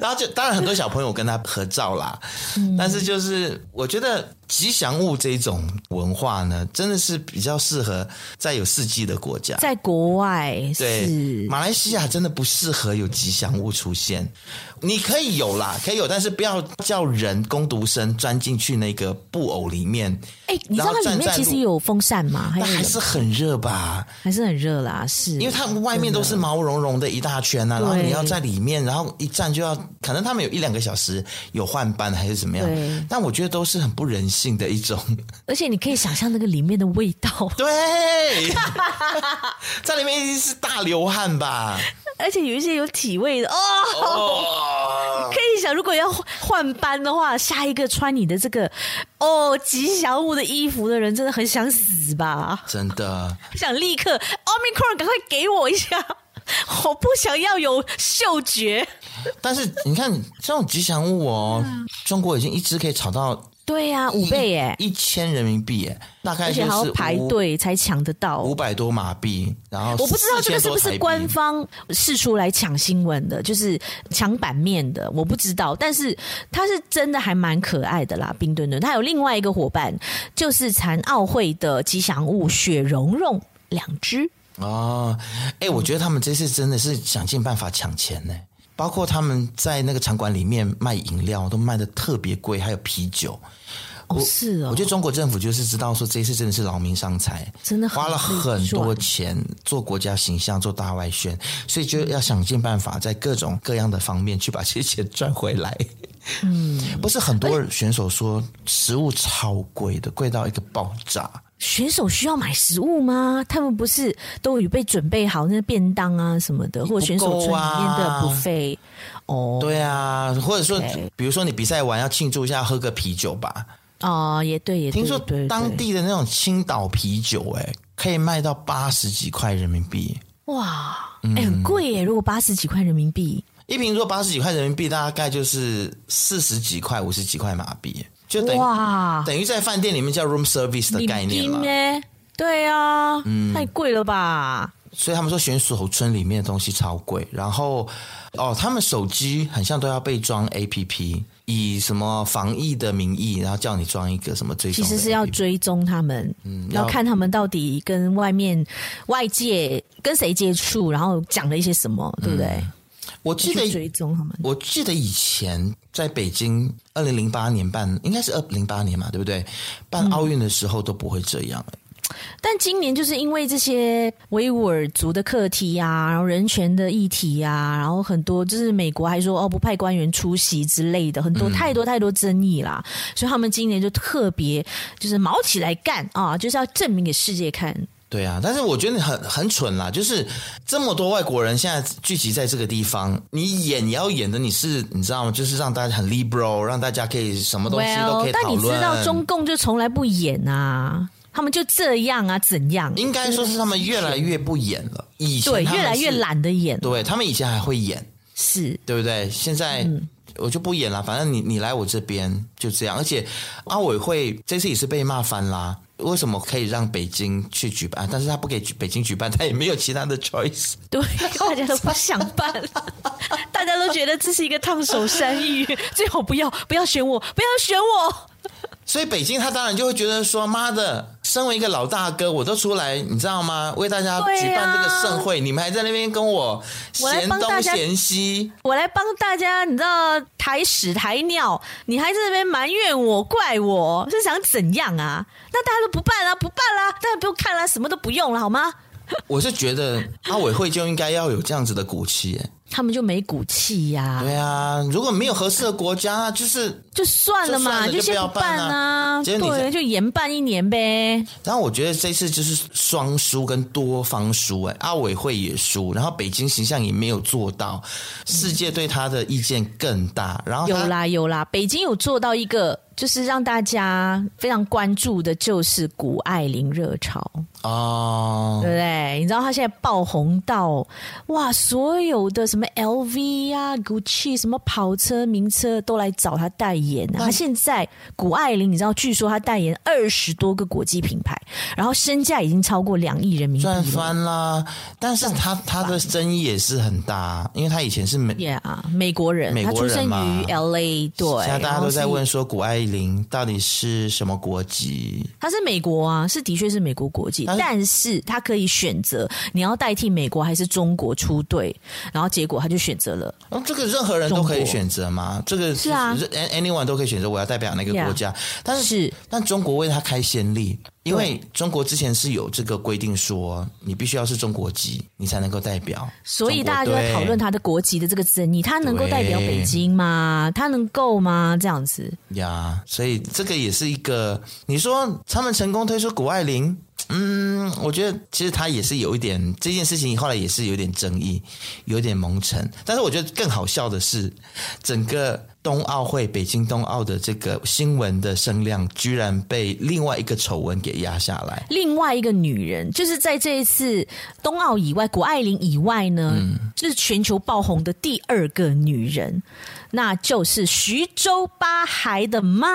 S2: 然后就当然很多小朋友跟他合照啦。嗯、但是就是我觉得。吉祥物这种文化呢，真的是比较适合在有四季的国家，
S1: 在国外。
S2: 对，
S1: 是
S2: 马来西亚真的不适合有吉祥物出现。你可以有啦，可以有，但是不要叫人工读生钻进去那个布偶里面。
S1: 哎、欸，你知道它里面其实有风扇吗？
S2: 那还是很热吧？
S1: 还是很热啦，是
S2: 因为它外面都是毛茸茸的一大圈啊，然后你要在里面，然后一站就要，可能他们有一两个小时有换班还是怎么样？但我觉得都是很不人性。性的一种，
S1: 而且你可以想象那个里面的味道，
S2: 对，在里面一定是大流汗吧，
S1: 而且有一些有体味的哦。哦可以想，如果要换班的话，下一个穿你的这个哦吉祥物的衣服的人，真的很想死吧？
S2: 真的，
S1: 想立刻 Omicron 赶快给我一下，我不想要有嗅觉。
S2: 但是你看这种吉祥物哦，嗯、中国已经一直可以炒到。
S1: 对呀、啊，五倍耶，
S2: 一千人民币耶，大概就是
S1: 而且还要排队才抢得到，
S2: 五百多马币。然后
S1: 我不知道这个是不是官方释出来抢新闻的，就是抢版面的，我不知道。但是它是真的还蛮可爱的啦，冰墩墩。它有另外一个伙伴，就是残奥会的吉祥物雪融融两只
S2: 哦。哎，我觉得他们这次真的是想尽办法抢钱呢。包括他们在那个场馆里面卖饮料都卖的特别贵，还有啤酒。
S1: 哦，是哦。
S2: 我觉得中国政府就是知道说这一次真的是劳民伤财，
S1: 真的
S2: 花了很多钱做国家形象、做大外宣，所以就要想尽办法在各种各样的方面去把这些钱赚回来。嗯，不是很多选手说食物超贵的，贵到一个爆炸。
S1: 选手需要买食物吗？他们不是都有被准备好那个便当啊什么的，或者选手村里面的 buffet 哦，
S2: 对啊，或者说.比如说你比赛完要庆祝一下，喝个啤酒吧。
S1: 哦，也对，也对。
S2: 听说当地的那种青岛啤酒，哎，可以卖到八十几块人民币。
S1: 哇，哎、嗯，很贵耶！如果八十几块人民币，
S2: 一瓶说八十几块人民币，大概就是四十几块、五十几块马币，就等于哇，等于在饭店里面叫 room service 的概念嘛。
S1: 对啊，嗯，太贵了吧？
S2: 所以他们说选手村里面的东西超贵，然后哦，他们手机很像都要被装 APP。以什么防疫的名义，然后叫你装一个什么追踪？
S1: 其实是要追踪他们，嗯，要看他们到底跟外面外界跟谁接触，然后讲了一些什么，对不对？嗯、
S2: 我记得
S1: 追踪他们。
S2: 我记得以前在北京，二零零八年办，应该是二零零八年嘛，对不对？办奥运的时候都不会这样、欸。嗯
S1: 但今年就是因为这些维吾尔族的课题啊，然后人权的议题啊，然后很多就是美国还说哦不派官员出席之类的，很多太多太多争议啦，嗯、所以他们今年就特别就是卯起来干啊，就是要证明给世界看。
S2: 对啊，但是我觉得很很蠢啦，就是这么多外国人现在聚集在这个地方，你演你要演的你是你知道吗？就是让大家很 liberal，让大家可以什么东西都可以讨论。Well, 但你知道中
S1: 共就从来不演啊。他们就这样啊？怎样？
S2: 应该说是他们越来越不演了。以前
S1: 对，越来越懒得演。
S2: 对，他们以前还会演，
S1: 是
S2: 对不对？现在我就不演了，反正你你来我这边就这样。而且奥委会这次也是被骂翻啦。为什么可以让北京去举办？但是他不给北京举办，他也没有其他的 choice。
S1: 对，大家都不想办了，大家都觉得这是一个烫手山芋，最好不要不要选我，不要选我。
S2: 所以北京他当然就会觉得说：“妈的，身为一个老大哥，我都出来，你知道吗？为大家举办这个盛会，啊、你们还在那边跟我嫌东嫌西，
S1: 我来帮大家，你知道抬屎抬尿，你还在那边埋怨我、怪我，是想怎样啊？那大家都不办了，不办了，大家不用看了，什么都不用了，好吗？”
S2: 我是觉得阿委会就应该要有这样子的骨气，
S1: 他们就没骨气呀。
S2: 对啊，如果没有合适的国家，就是
S1: 就算了嘛，就先不办啊。对，就延办一年呗。
S2: 然后我觉得这次就是双输跟多方输，哎，奥委会也输，然后北京形象也没有做到，世界对他的意见更大。然后
S1: 有啦有啦，北京有做到一个。就是让大家非常关注的，就是谷爱凌热潮
S2: 哦，
S1: 对不对？你知道她现在爆红到哇，所有的什么 LV 啊、Gucci 什么跑车、名车都来找她代言啊。她现在谷爱凌，你知道，据说她代言二十多个国际品牌，然后身价已经超过两亿人民币，
S2: 赚翻啦。但是她她的争议也是很大，因为她以前是美
S1: ，yeah, 美国人，
S2: 美国人嘛，
S1: 她出生于 LA，对。
S2: 现在大家都在问说谷爱凌到底是什么国籍？
S1: 他是美国啊，是的确是美国国籍，但是他可以选择你要代替美国还是中国出队，然后结果他就选择了。
S2: 哦，这个任何人都可以选择吗？这个是啊，anyone 都可以选择我要代表哪个国家，但是，是但中国为他开先例。因为中国之前是有这个规定，说你必须要是中国籍，你才能够代表。
S1: 所以大家就在讨论他的国籍的这个争议，他能够代表北京吗？他能够吗？这样子
S2: 呀，所以这个也是一个。你说他们成功推出谷爱凌，嗯，我觉得其实他也是有一点这件事情，后来也是有点争议，有点蒙尘。但是我觉得更好笑的是，整个。冬奥会，北京冬奥的这个新闻的声量，居然被另外一个丑闻给压下来。
S1: 另外一个女人，就是在这一次冬奥以外，谷爱凌以外呢，嗯，就是全球爆红的第二个女人，那就是徐州八孩的妈。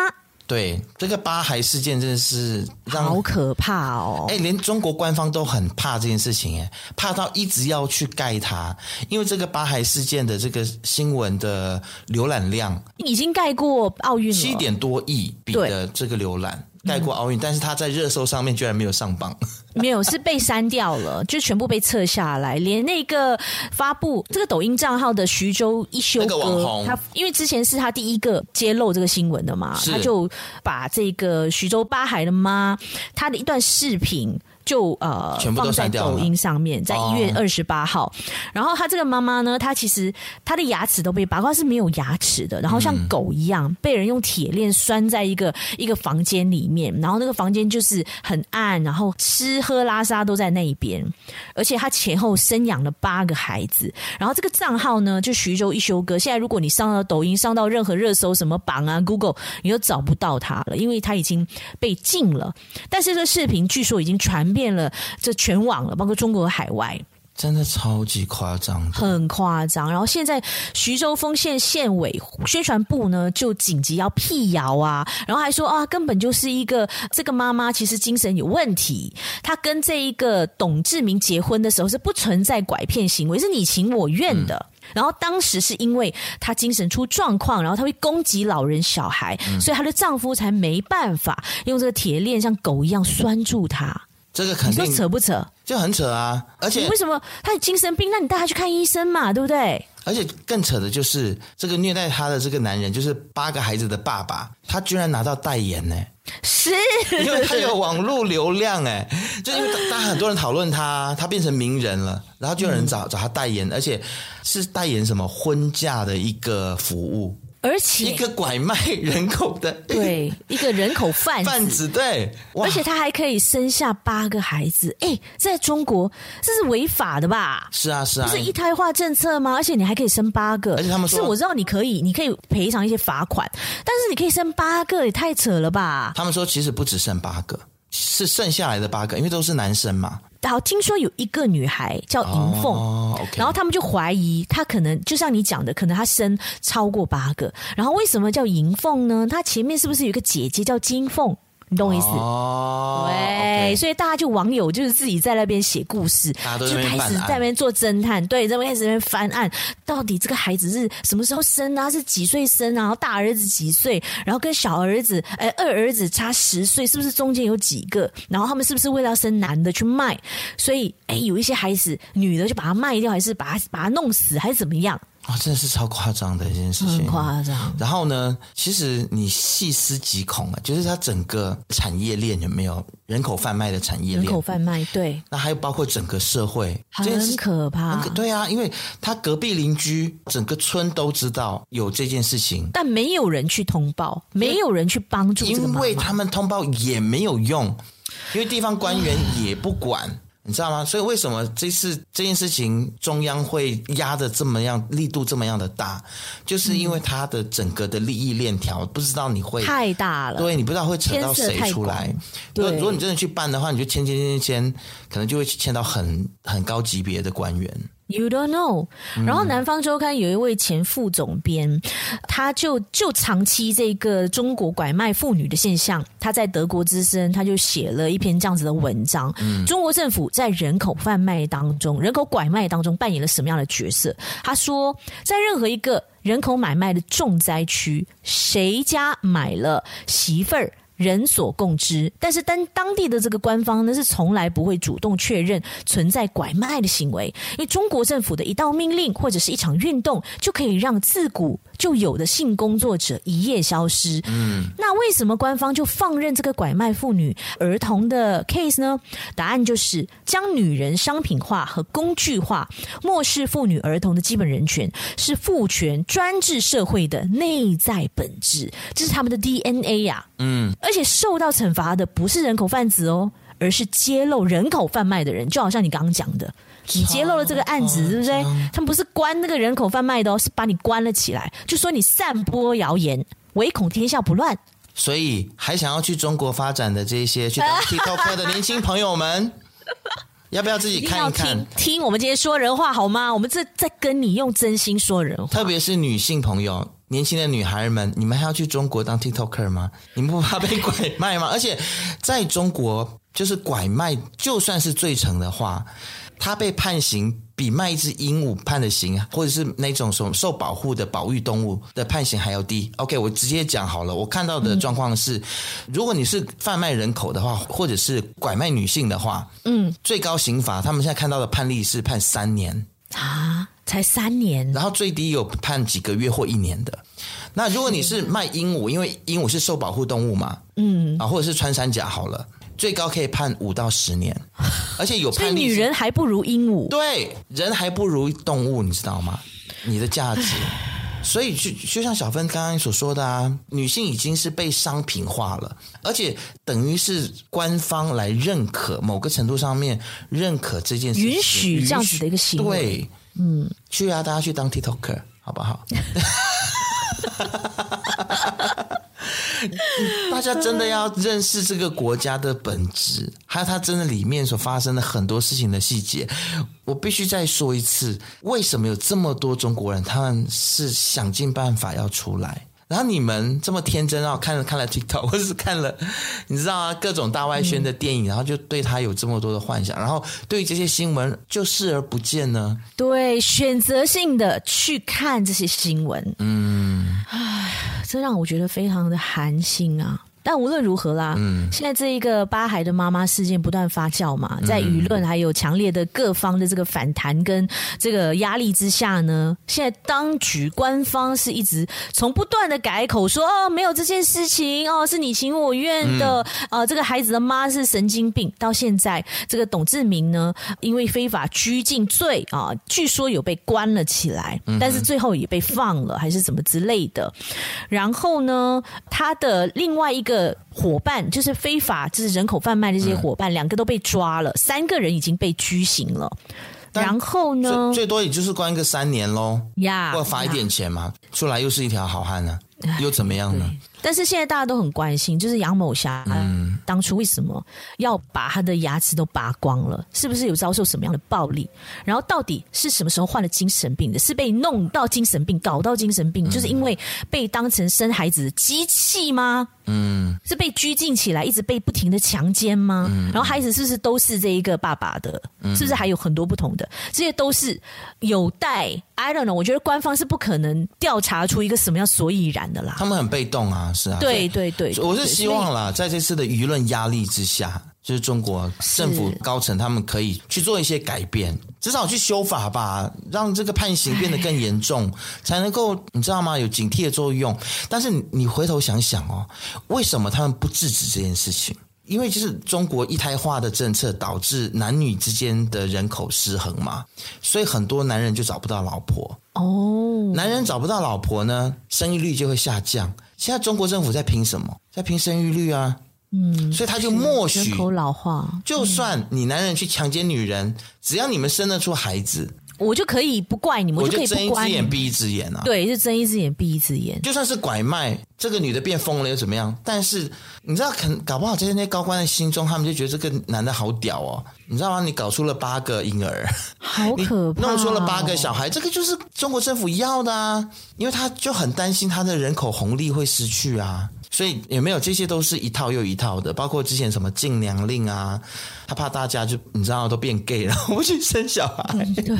S2: 对，这个八孩事件真的是
S1: 好可怕哦！
S2: 哎，连中国官方都很怕这件事情，哎，怕到一直要去盖它，因为这个八孩事件的这个新闻的浏览量
S1: 已经盖过奥运了
S2: 七点多亿笔的这个浏览。盖过奥运，但是他在热搜上面居然没有上榜，
S1: 没有，是被删掉了，就全部被撤下来，连那个发布这个抖音账号的徐州一休哥，那个网红，他因为之前是他第一个揭露这个新闻的嘛，他就把这个徐州八孩的妈，他的一段视频。就呃
S2: 全部都删掉了。
S1: 放在抖音上面，在一月二十八号。
S2: 哦、
S1: 然后他这个妈妈呢，她其实她的牙齿都被拔光，是没有牙齿的，然后像狗一样、嗯、被人用铁链拴在一个一个房间里面，然后那个房间就是很暗，然后吃喝拉撒都在那一边，而且他前后生养了八个孩子。然后这个账号呢，就徐州一休哥。现在如果你上到抖音，上到任何热搜，什么榜啊，Google，你都找不到他了，因为他已经被禁了。但是这个视频据说已经传遍了这全网了，包括中国海外，
S2: 真的超级夸张，
S1: 很夸张。然后现在徐州丰县县委宣传部呢，就紧急要辟谣啊，然后还说啊，根本就是一个这个妈妈其实精神有问题，她跟这一个董志明结婚的时候是不存在拐骗行为，是你情我愿的。嗯然后当时是因为她精神出状况，然后她会攻击老人小孩，嗯、所以她的丈夫才没办法用这个铁链像狗一样拴住她。
S2: 这个肯定
S1: 你说扯不扯？
S2: 就很扯啊！而且
S1: 你为什么他有精神病？那你带他去看医生嘛，对不对？
S2: 而且更扯的就是这个虐待他的这个男人，就是八个孩子的爸爸，他居然拿到代言呢。
S1: 是，
S2: 因为他有网络流量哎，就因为大家很多人讨论他，他变成名人了，然后就有人找找他代言，而且是代言什么婚嫁的一个服务。
S1: 而且
S2: 一个拐卖人口的，
S1: 对，一个人口贩子，
S2: 贩子对，
S1: 而且他还可以生下八个孩子，哎，在中国这是违法的吧？
S2: 是啊，是啊，
S1: 不是一胎化政策吗？而且你还可以生八个，
S2: 而且他们说，
S1: 是我知道你可以，你可以赔偿一些罚款，但是你可以生八个，也太扯了吧？
S2: 他们说其实不只剩八个，是剩下来的八个，因为都是男生嘛。
S1: 好，听说有一个女孩叫银凤，
S2: 哦 okay、
S1: 然后他们就怀疑她可能就像你讲的，可能她生超过八个。然后为什么叫银凤呢？她前面是不是有一个姐姐叫金凤？你懂我意思？
S2: 哦，
S1: 对，okay、所以大家就网友就是自己在那边写故事，就开始在那边做侦探，对，在那边开始那边翻案，到底这个孩子是什么时候生啊？是几岁生啊？然后大儿子几岁？然后跟小儿子，哎，二儿子差十岁，是不是中间有几个？然后他们是不是为了要生男的去卖？所以，哎，有一些孩子女的就把他卖掉，还是把他把他弄死，还是怎么样？
S2: 啊、哦，真的是超夸张的一件事情，
S1: 很夸张。
S2: 然后呢，其实你细思极恐啊，就是它整个产业链有没有人口贩卖的产业链？
S1: 人口贩卖，对。
S2: 那还有包括整个社会，
S1: 很可怕。
S2: 对啊，因为他隔壁邻居整个村都知道有这件事情，
S1: 但没有人去通报，没有人去帮助，
S2: 因为他们通报也没有用，因为地方官员也不管。你知道吗？所以为什么这次这件事情中央会压的这么样力度这么样的大，就是因为它的整个的利益链条不知道你会
S1: 太大了，
S2: 对，你不知道会扯到谁出来。对，如果你真的去办的话，你就签签签签，可能就会签到很很高级别的官员。
S1: You don't know。然后《南方周刊》有一位前副总编，他就就长期这个中国拐卖妇女的现象，他在德国之声，他就写了一篇这样子的文章。中国政府在人口贩卖当中、人口拐卖当中扮演了什么样的角色？他说，在任何一个人口买卖的重灾区，谁家买了媳妇儿？人所共知，但是当当地的这个官方呢，是从来不会主动确认存在拐卖的行为，因为中国政府的一道命令或者是一场运动，就可以让自古就有的性工作者一夜消失。嗯，那为什么官方就放任这个拐卖妇女儿童的 case 呢？答案就是将女人商品化和工具化，漠视妇女儿童的基本人权，是父权专制社会的内在本质，这是他们的 DNA 呀、啊。嗯。而且受到惩罚的不是人口贩子哦，而是揭露人口贩卖的人，就好像你刚刚讲的，你揭露了这个案子，对不对？他们不是关那个人口贩卖的哦，是把你关了起来，就说你散播谣言，唯恐天下不乱。
S2: 所以，还想要去中国发展的这些去当 TikTok 的年轻朋友们，要不要自己看一看？
S1: 听，听我们今天说人话好吗？我们这在跟你用真心说人话，
S2: 特别是女性朋友。年轻的女孩们，你们还要去中国当 TikToker 吗？你们不怕被拐卖吗？而且在中国，就是拐卖，就算是罪成的话，他被判刑比卖一只鹦鹉判的刑，或者是那种什么受保护的保育动物的判刑还要低。OK，我直接讲好了，我看到的状况是，嗯、如果你是贩卖人口的话，或者是拐卖女性的话，嗯，最高刑罚，他们现在看到的判例是判三年
S1: 啊。才三年，
S2: 然后最低有判几个月或一年的。那如果你是卖鹦鹉，因为鹦鹉是受保护动物嘛，嗯，啊，或者是穿山甲好了，最高可以判五到十年，而且有判。
S1: 所以女人还不如鹦鹉，
S2: 对，人还不如动物，你知道吗？你的价值。所以就就像小芬刚刚所说的啊，女性已经是被商品化了，而且等于是官方来认可某个程度上面认可这件事情，
S1: 允许这样子的一个行为。
S2: 对，嗯，去啊，大家去当 TikToker 好不好？大家真的要认识这个国家的本质，还有它真的里面所发生的很多事情的细节。我必须再说一次，为什么有这么多中国人，他们是想尽办法要出来？然后你们这么天真，然后看了看了 TikTok，或者是看了你知道啊各种大外宣的电影，嗯，然后就对他有这么多的幻想，然后对于这些新闻就视而不见呢？对，选择性的去看这些新闻，嗯，唉，这让我觉得非常的寒心啊。但无论如何啦，嗯，现在这一个八孩的妈妈事件不断发酵嘛，在舆论还有强烈的各方的这个反弹跟这个压力之下呢，现在当局官方是一直从不断的改口说哦，没有这件事情哦，是你情我愿的，啊、呃，这个孩子的妈是神经病。到现在这个董志明呢，因为非法拘禁罪啊，据说有被关了起来，但是最后也被放了，还是怎么之类的。然后呢，他的另外一个。的伙伴就是非法，就是人口贩卖的这些伙伴，两、嗯、个都被抓了，三个人已经被拘刑了。然后呢，最多也就是关个三年喽，呀，或罚一点钱嘛，出来又是一条好汉呢、啊，又怎么样呢？但是现在大家都很关心，就是杨某霞，嗯，当初为什么要把她的牙齿都拔光了？是不是有遭受什么样的暴力？然后到底是什么时候患了精神病的？是被弄到精神病，搞到精神病，就是因为被当成生孩子的机器吗？嗯，是被拘禁起来，一直被不停的强奸吗？嗯，然后孩子是不是都是这一个爸爸的？是不是还有很多不同的？这些都是有待 I don't know。我觉得官方是不可能调查出一个什么样所以然的啦。他们很被动啊。是啊，对对对，我是希望啦，在这次的舆论压力之下，就是中国政府高层他们可以去做一些改变，至少去修法吧，让这个判刑变得更严重，才能够你知道吗？有警惕的作用。但是你回头想想哦，为什么他们不制止这件事情？因为就是中国一胎化的政策导致男女之间的人口失衡嘛，所以很多男人就找不到老婆哦。男人找不到老婆呢，生育率就会下降。现在中国政府在拼什么？在拼生育率啊，嗯，所以他就默许人口老化。就算你男人去强奸女人，嗯，只要你们生得出孩子。我就可以不怪你们，我就可以睁一只眼闭一只眼啊！对，就睁一只眼闭一只眼。就算是拐卖，这个女的变疯了又怎么样？但是你知道，可搞不好在那些高官的心中，他们就觉得这个男的好屌哦！你知道吗？你搞出了八个婴儿，好可 怕哦！弄出了八个小孩，这个就是中国政府要的啊！因为他就很担心他的人口红利会失去啊。所以有没有这些都是一套又一套的，包括之前什么禁娘令啊，他怕大家就你知道都变 gay，然后不去生小孩，嗯、对，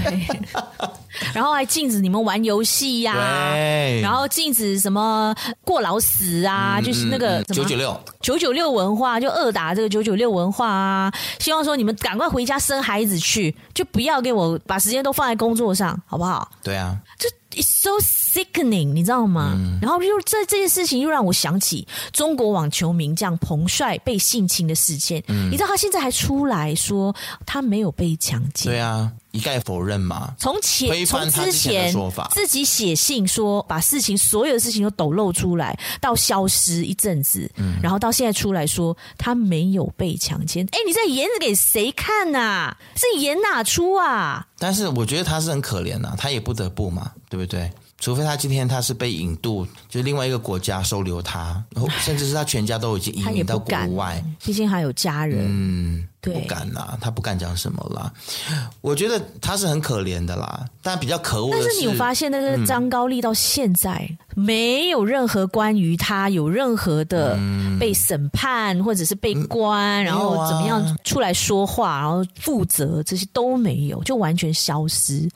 S2: 然后还禁止你们玩游戏呀，对，然后禁止什么过劳死啊，嗯、就是那个九九六。九九六文化，就恶打这个九九六文化啊，希望说你们赶快回家生孩子去，就不要给我把时间都放在工作上，好不好？对啊，就。It's so sickening，你知道吗？嗯、然后又这这件事情又让我想起中国网球名将彭帅被性侵的事件。嗯、你知道他现在还出来说他没有被强奸？对啊，一概否认嘛。从前从之前自己写信说把事情所有的事情都抖露出来，到消失一阵子，嗯、然后到现在出来说他没有被强奸。哎，你在演给谁看呐、啊？是演哪出啊？但是我觉得他是很可怜呐、啊，他也不得不嘛。对不对？除非他今天他是被引渡，就是另外一个国家收留他，然后甚至是他全家都已经移民到国外，毕竟还有家人。嗯，对，不敢啦，他不敢讲什么啦。我觉得他是很可怜的啦，但比较可恶的是。但是你有发现，那个张高丽到现在、嗯、没有任何关于他有任何的被审判、嗯、或者是被关、嗯，然后怎么样出来说话，然后负责这些都没有，就完全消失。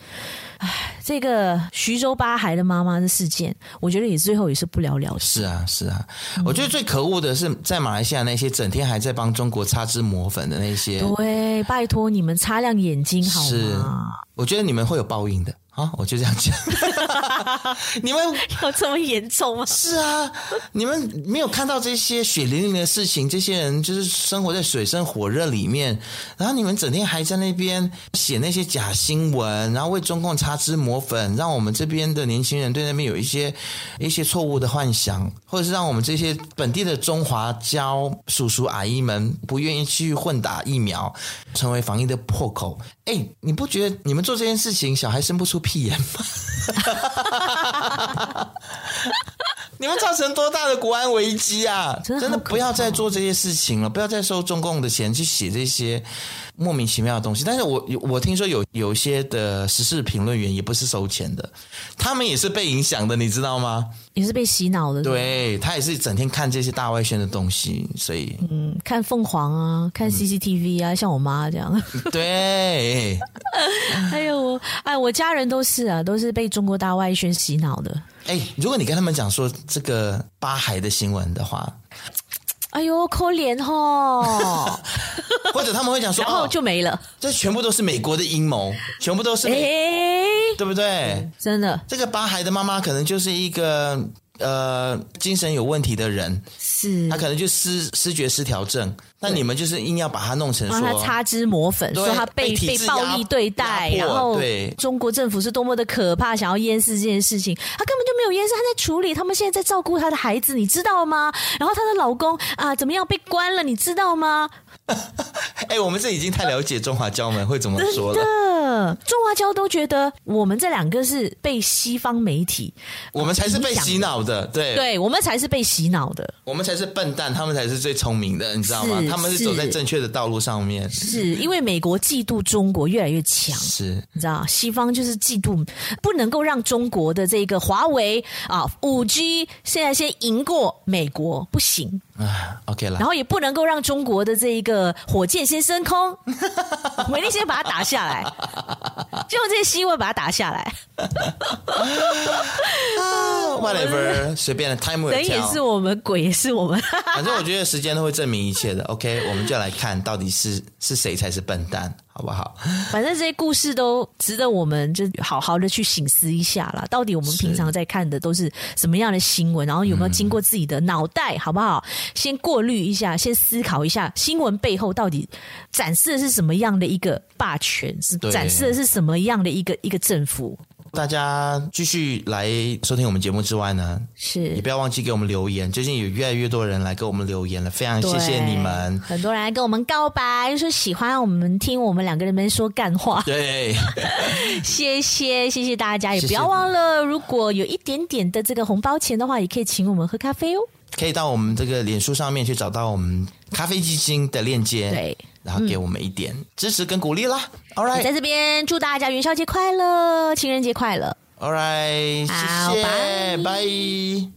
S2: 唉，这个徐州八孩的妈妈的事件，我觉得也最后也是不了了之。是啊，是啊，嗯、我觉得最可恶的是在马来西亚那些整天还在帮中国擦脂抹粉的那些。对，拜托你们擦亮眼睛好吗？是，我觉得你们会有报应的。啊，我就这样讲。你们
S1: 有这么严重吗？
S2: 是啊，你们没有看到这些血淋淋的事情，这些人就是生活在水深火热里面，然后你们整天还在那边写那些假新闻，然后为中共擦脂抹粉，让我们这边的年轻人对那边有一些一些错误的幻想，或者是让我们这些本地的中华教叔叔阿姨们不愿意去混打疫苗，成为防疫的破口。哎，你不觉得你们做这件事情，小孩生不出屁眼吗？你们造成多大的国安危机啊！真的不要再做这些事情了，不要再收中共的钱去写这些莫名其妙的东西。但是我我听说有有一些的时事评论员也不是收钱的，他们也是被影响的，你知道吗？
S1: 也是被洗脑的。
S2: 对，他也是整天看这些大外宣的东西，所以
S1: 嗯，看凤凰啊，看 CCTV 啊，嗯、像我妈这样。
S2: 对，
S1: 还有我哎，我家人都是啊，都是被中国大外宣洗脑的。
S2: 哎，如果你跟他们讲说这个八海的新闻的话，
S1: 哎呦，可怜哦，
S2: 或者他们会讲说，
S1: 然后就没了，
S2: 这全部都是美国的阴谋，全部都是美，欸，对不对？
S1: 真的，
S2: 这个八孩的妈妈可能就是一个。呃，精神有问题的人，
S1: 是
S2: 他可能就失失觉失调症，那你们就是硬要把他弄成说
S1: 他擦脂抹粉，说他被被暴力对待，然后对中国政府是多么的可怕，想要淹死这件事情，他根本就没有淹死，他在处理，他们现在在照顾他的孩子，你知道吗？然后他的老公啊，怎么样被关了，你知道吗？
S2: 哎、欸，我们这已经太了解中华胶们会怎么说了。
S1: 真的，中华胶都觉得我们这两个是被西方媒体，
S2: 我们才是被洗脑的。对，
S1: 对，我们才是被洗脑的，
S2: 我们才是笨蛋，他们才是最聪明的，你知道吗？他们是走在正确的道路上面。
S1: 是因为美国嫉妒中国越来越强，
S2: 是，
S1: 你知道西方就是嫉妒，不能够让中国的这个华为啊，五 G 现在先赢过美国，不行。
S2: 啊，OK 了，
S1: 然后也不能够让中国的这一个火箭先升空，我一定先把它打下来，就用这些新闻把它打下来。
S2: Whatever，随便的，time。
S1: 人也是我们，鬼也是我们。
S2: 反正我觉得时间都会证明一切的。OK，我们就来看到底是是谁才是笨蛋。好不好？
S1: 反正这些故事都值得我们就好好的去醒思一下啦。到底我们平常在看的都是什么样的新闻？然后有没有经过自己的脑袋？好不好？先过滤一下，先思考一下新闻背后到底展示的是什么样的一个霸权？是展示的是什么样的一个一个政府？
S2: 大家继续来收听我们节目之外呢，
S1: 是
S2: 也不要忘记给我们留言。最近有越来越多人来给我们留言了，非常谢谢你们。
S1: 很多人来跟我们告白，说喜欢我们听我们两个人们说干话。
S2: 对，
S1: 谢谢谢谢大家，也不要忘了，如果有一点点的这个红包钱的话，也可以请我们喝咖啡哦。
S2: 可以到我们这个脸书上面去找到我们咖啡基金的链接。
S1: 对。
S2: 然后给我们一点支持跟鼓励啦。All right，
S1: 在这边祝大家元宵节快乐，情人节快乐。
S2: All right，谢谢，拜拜。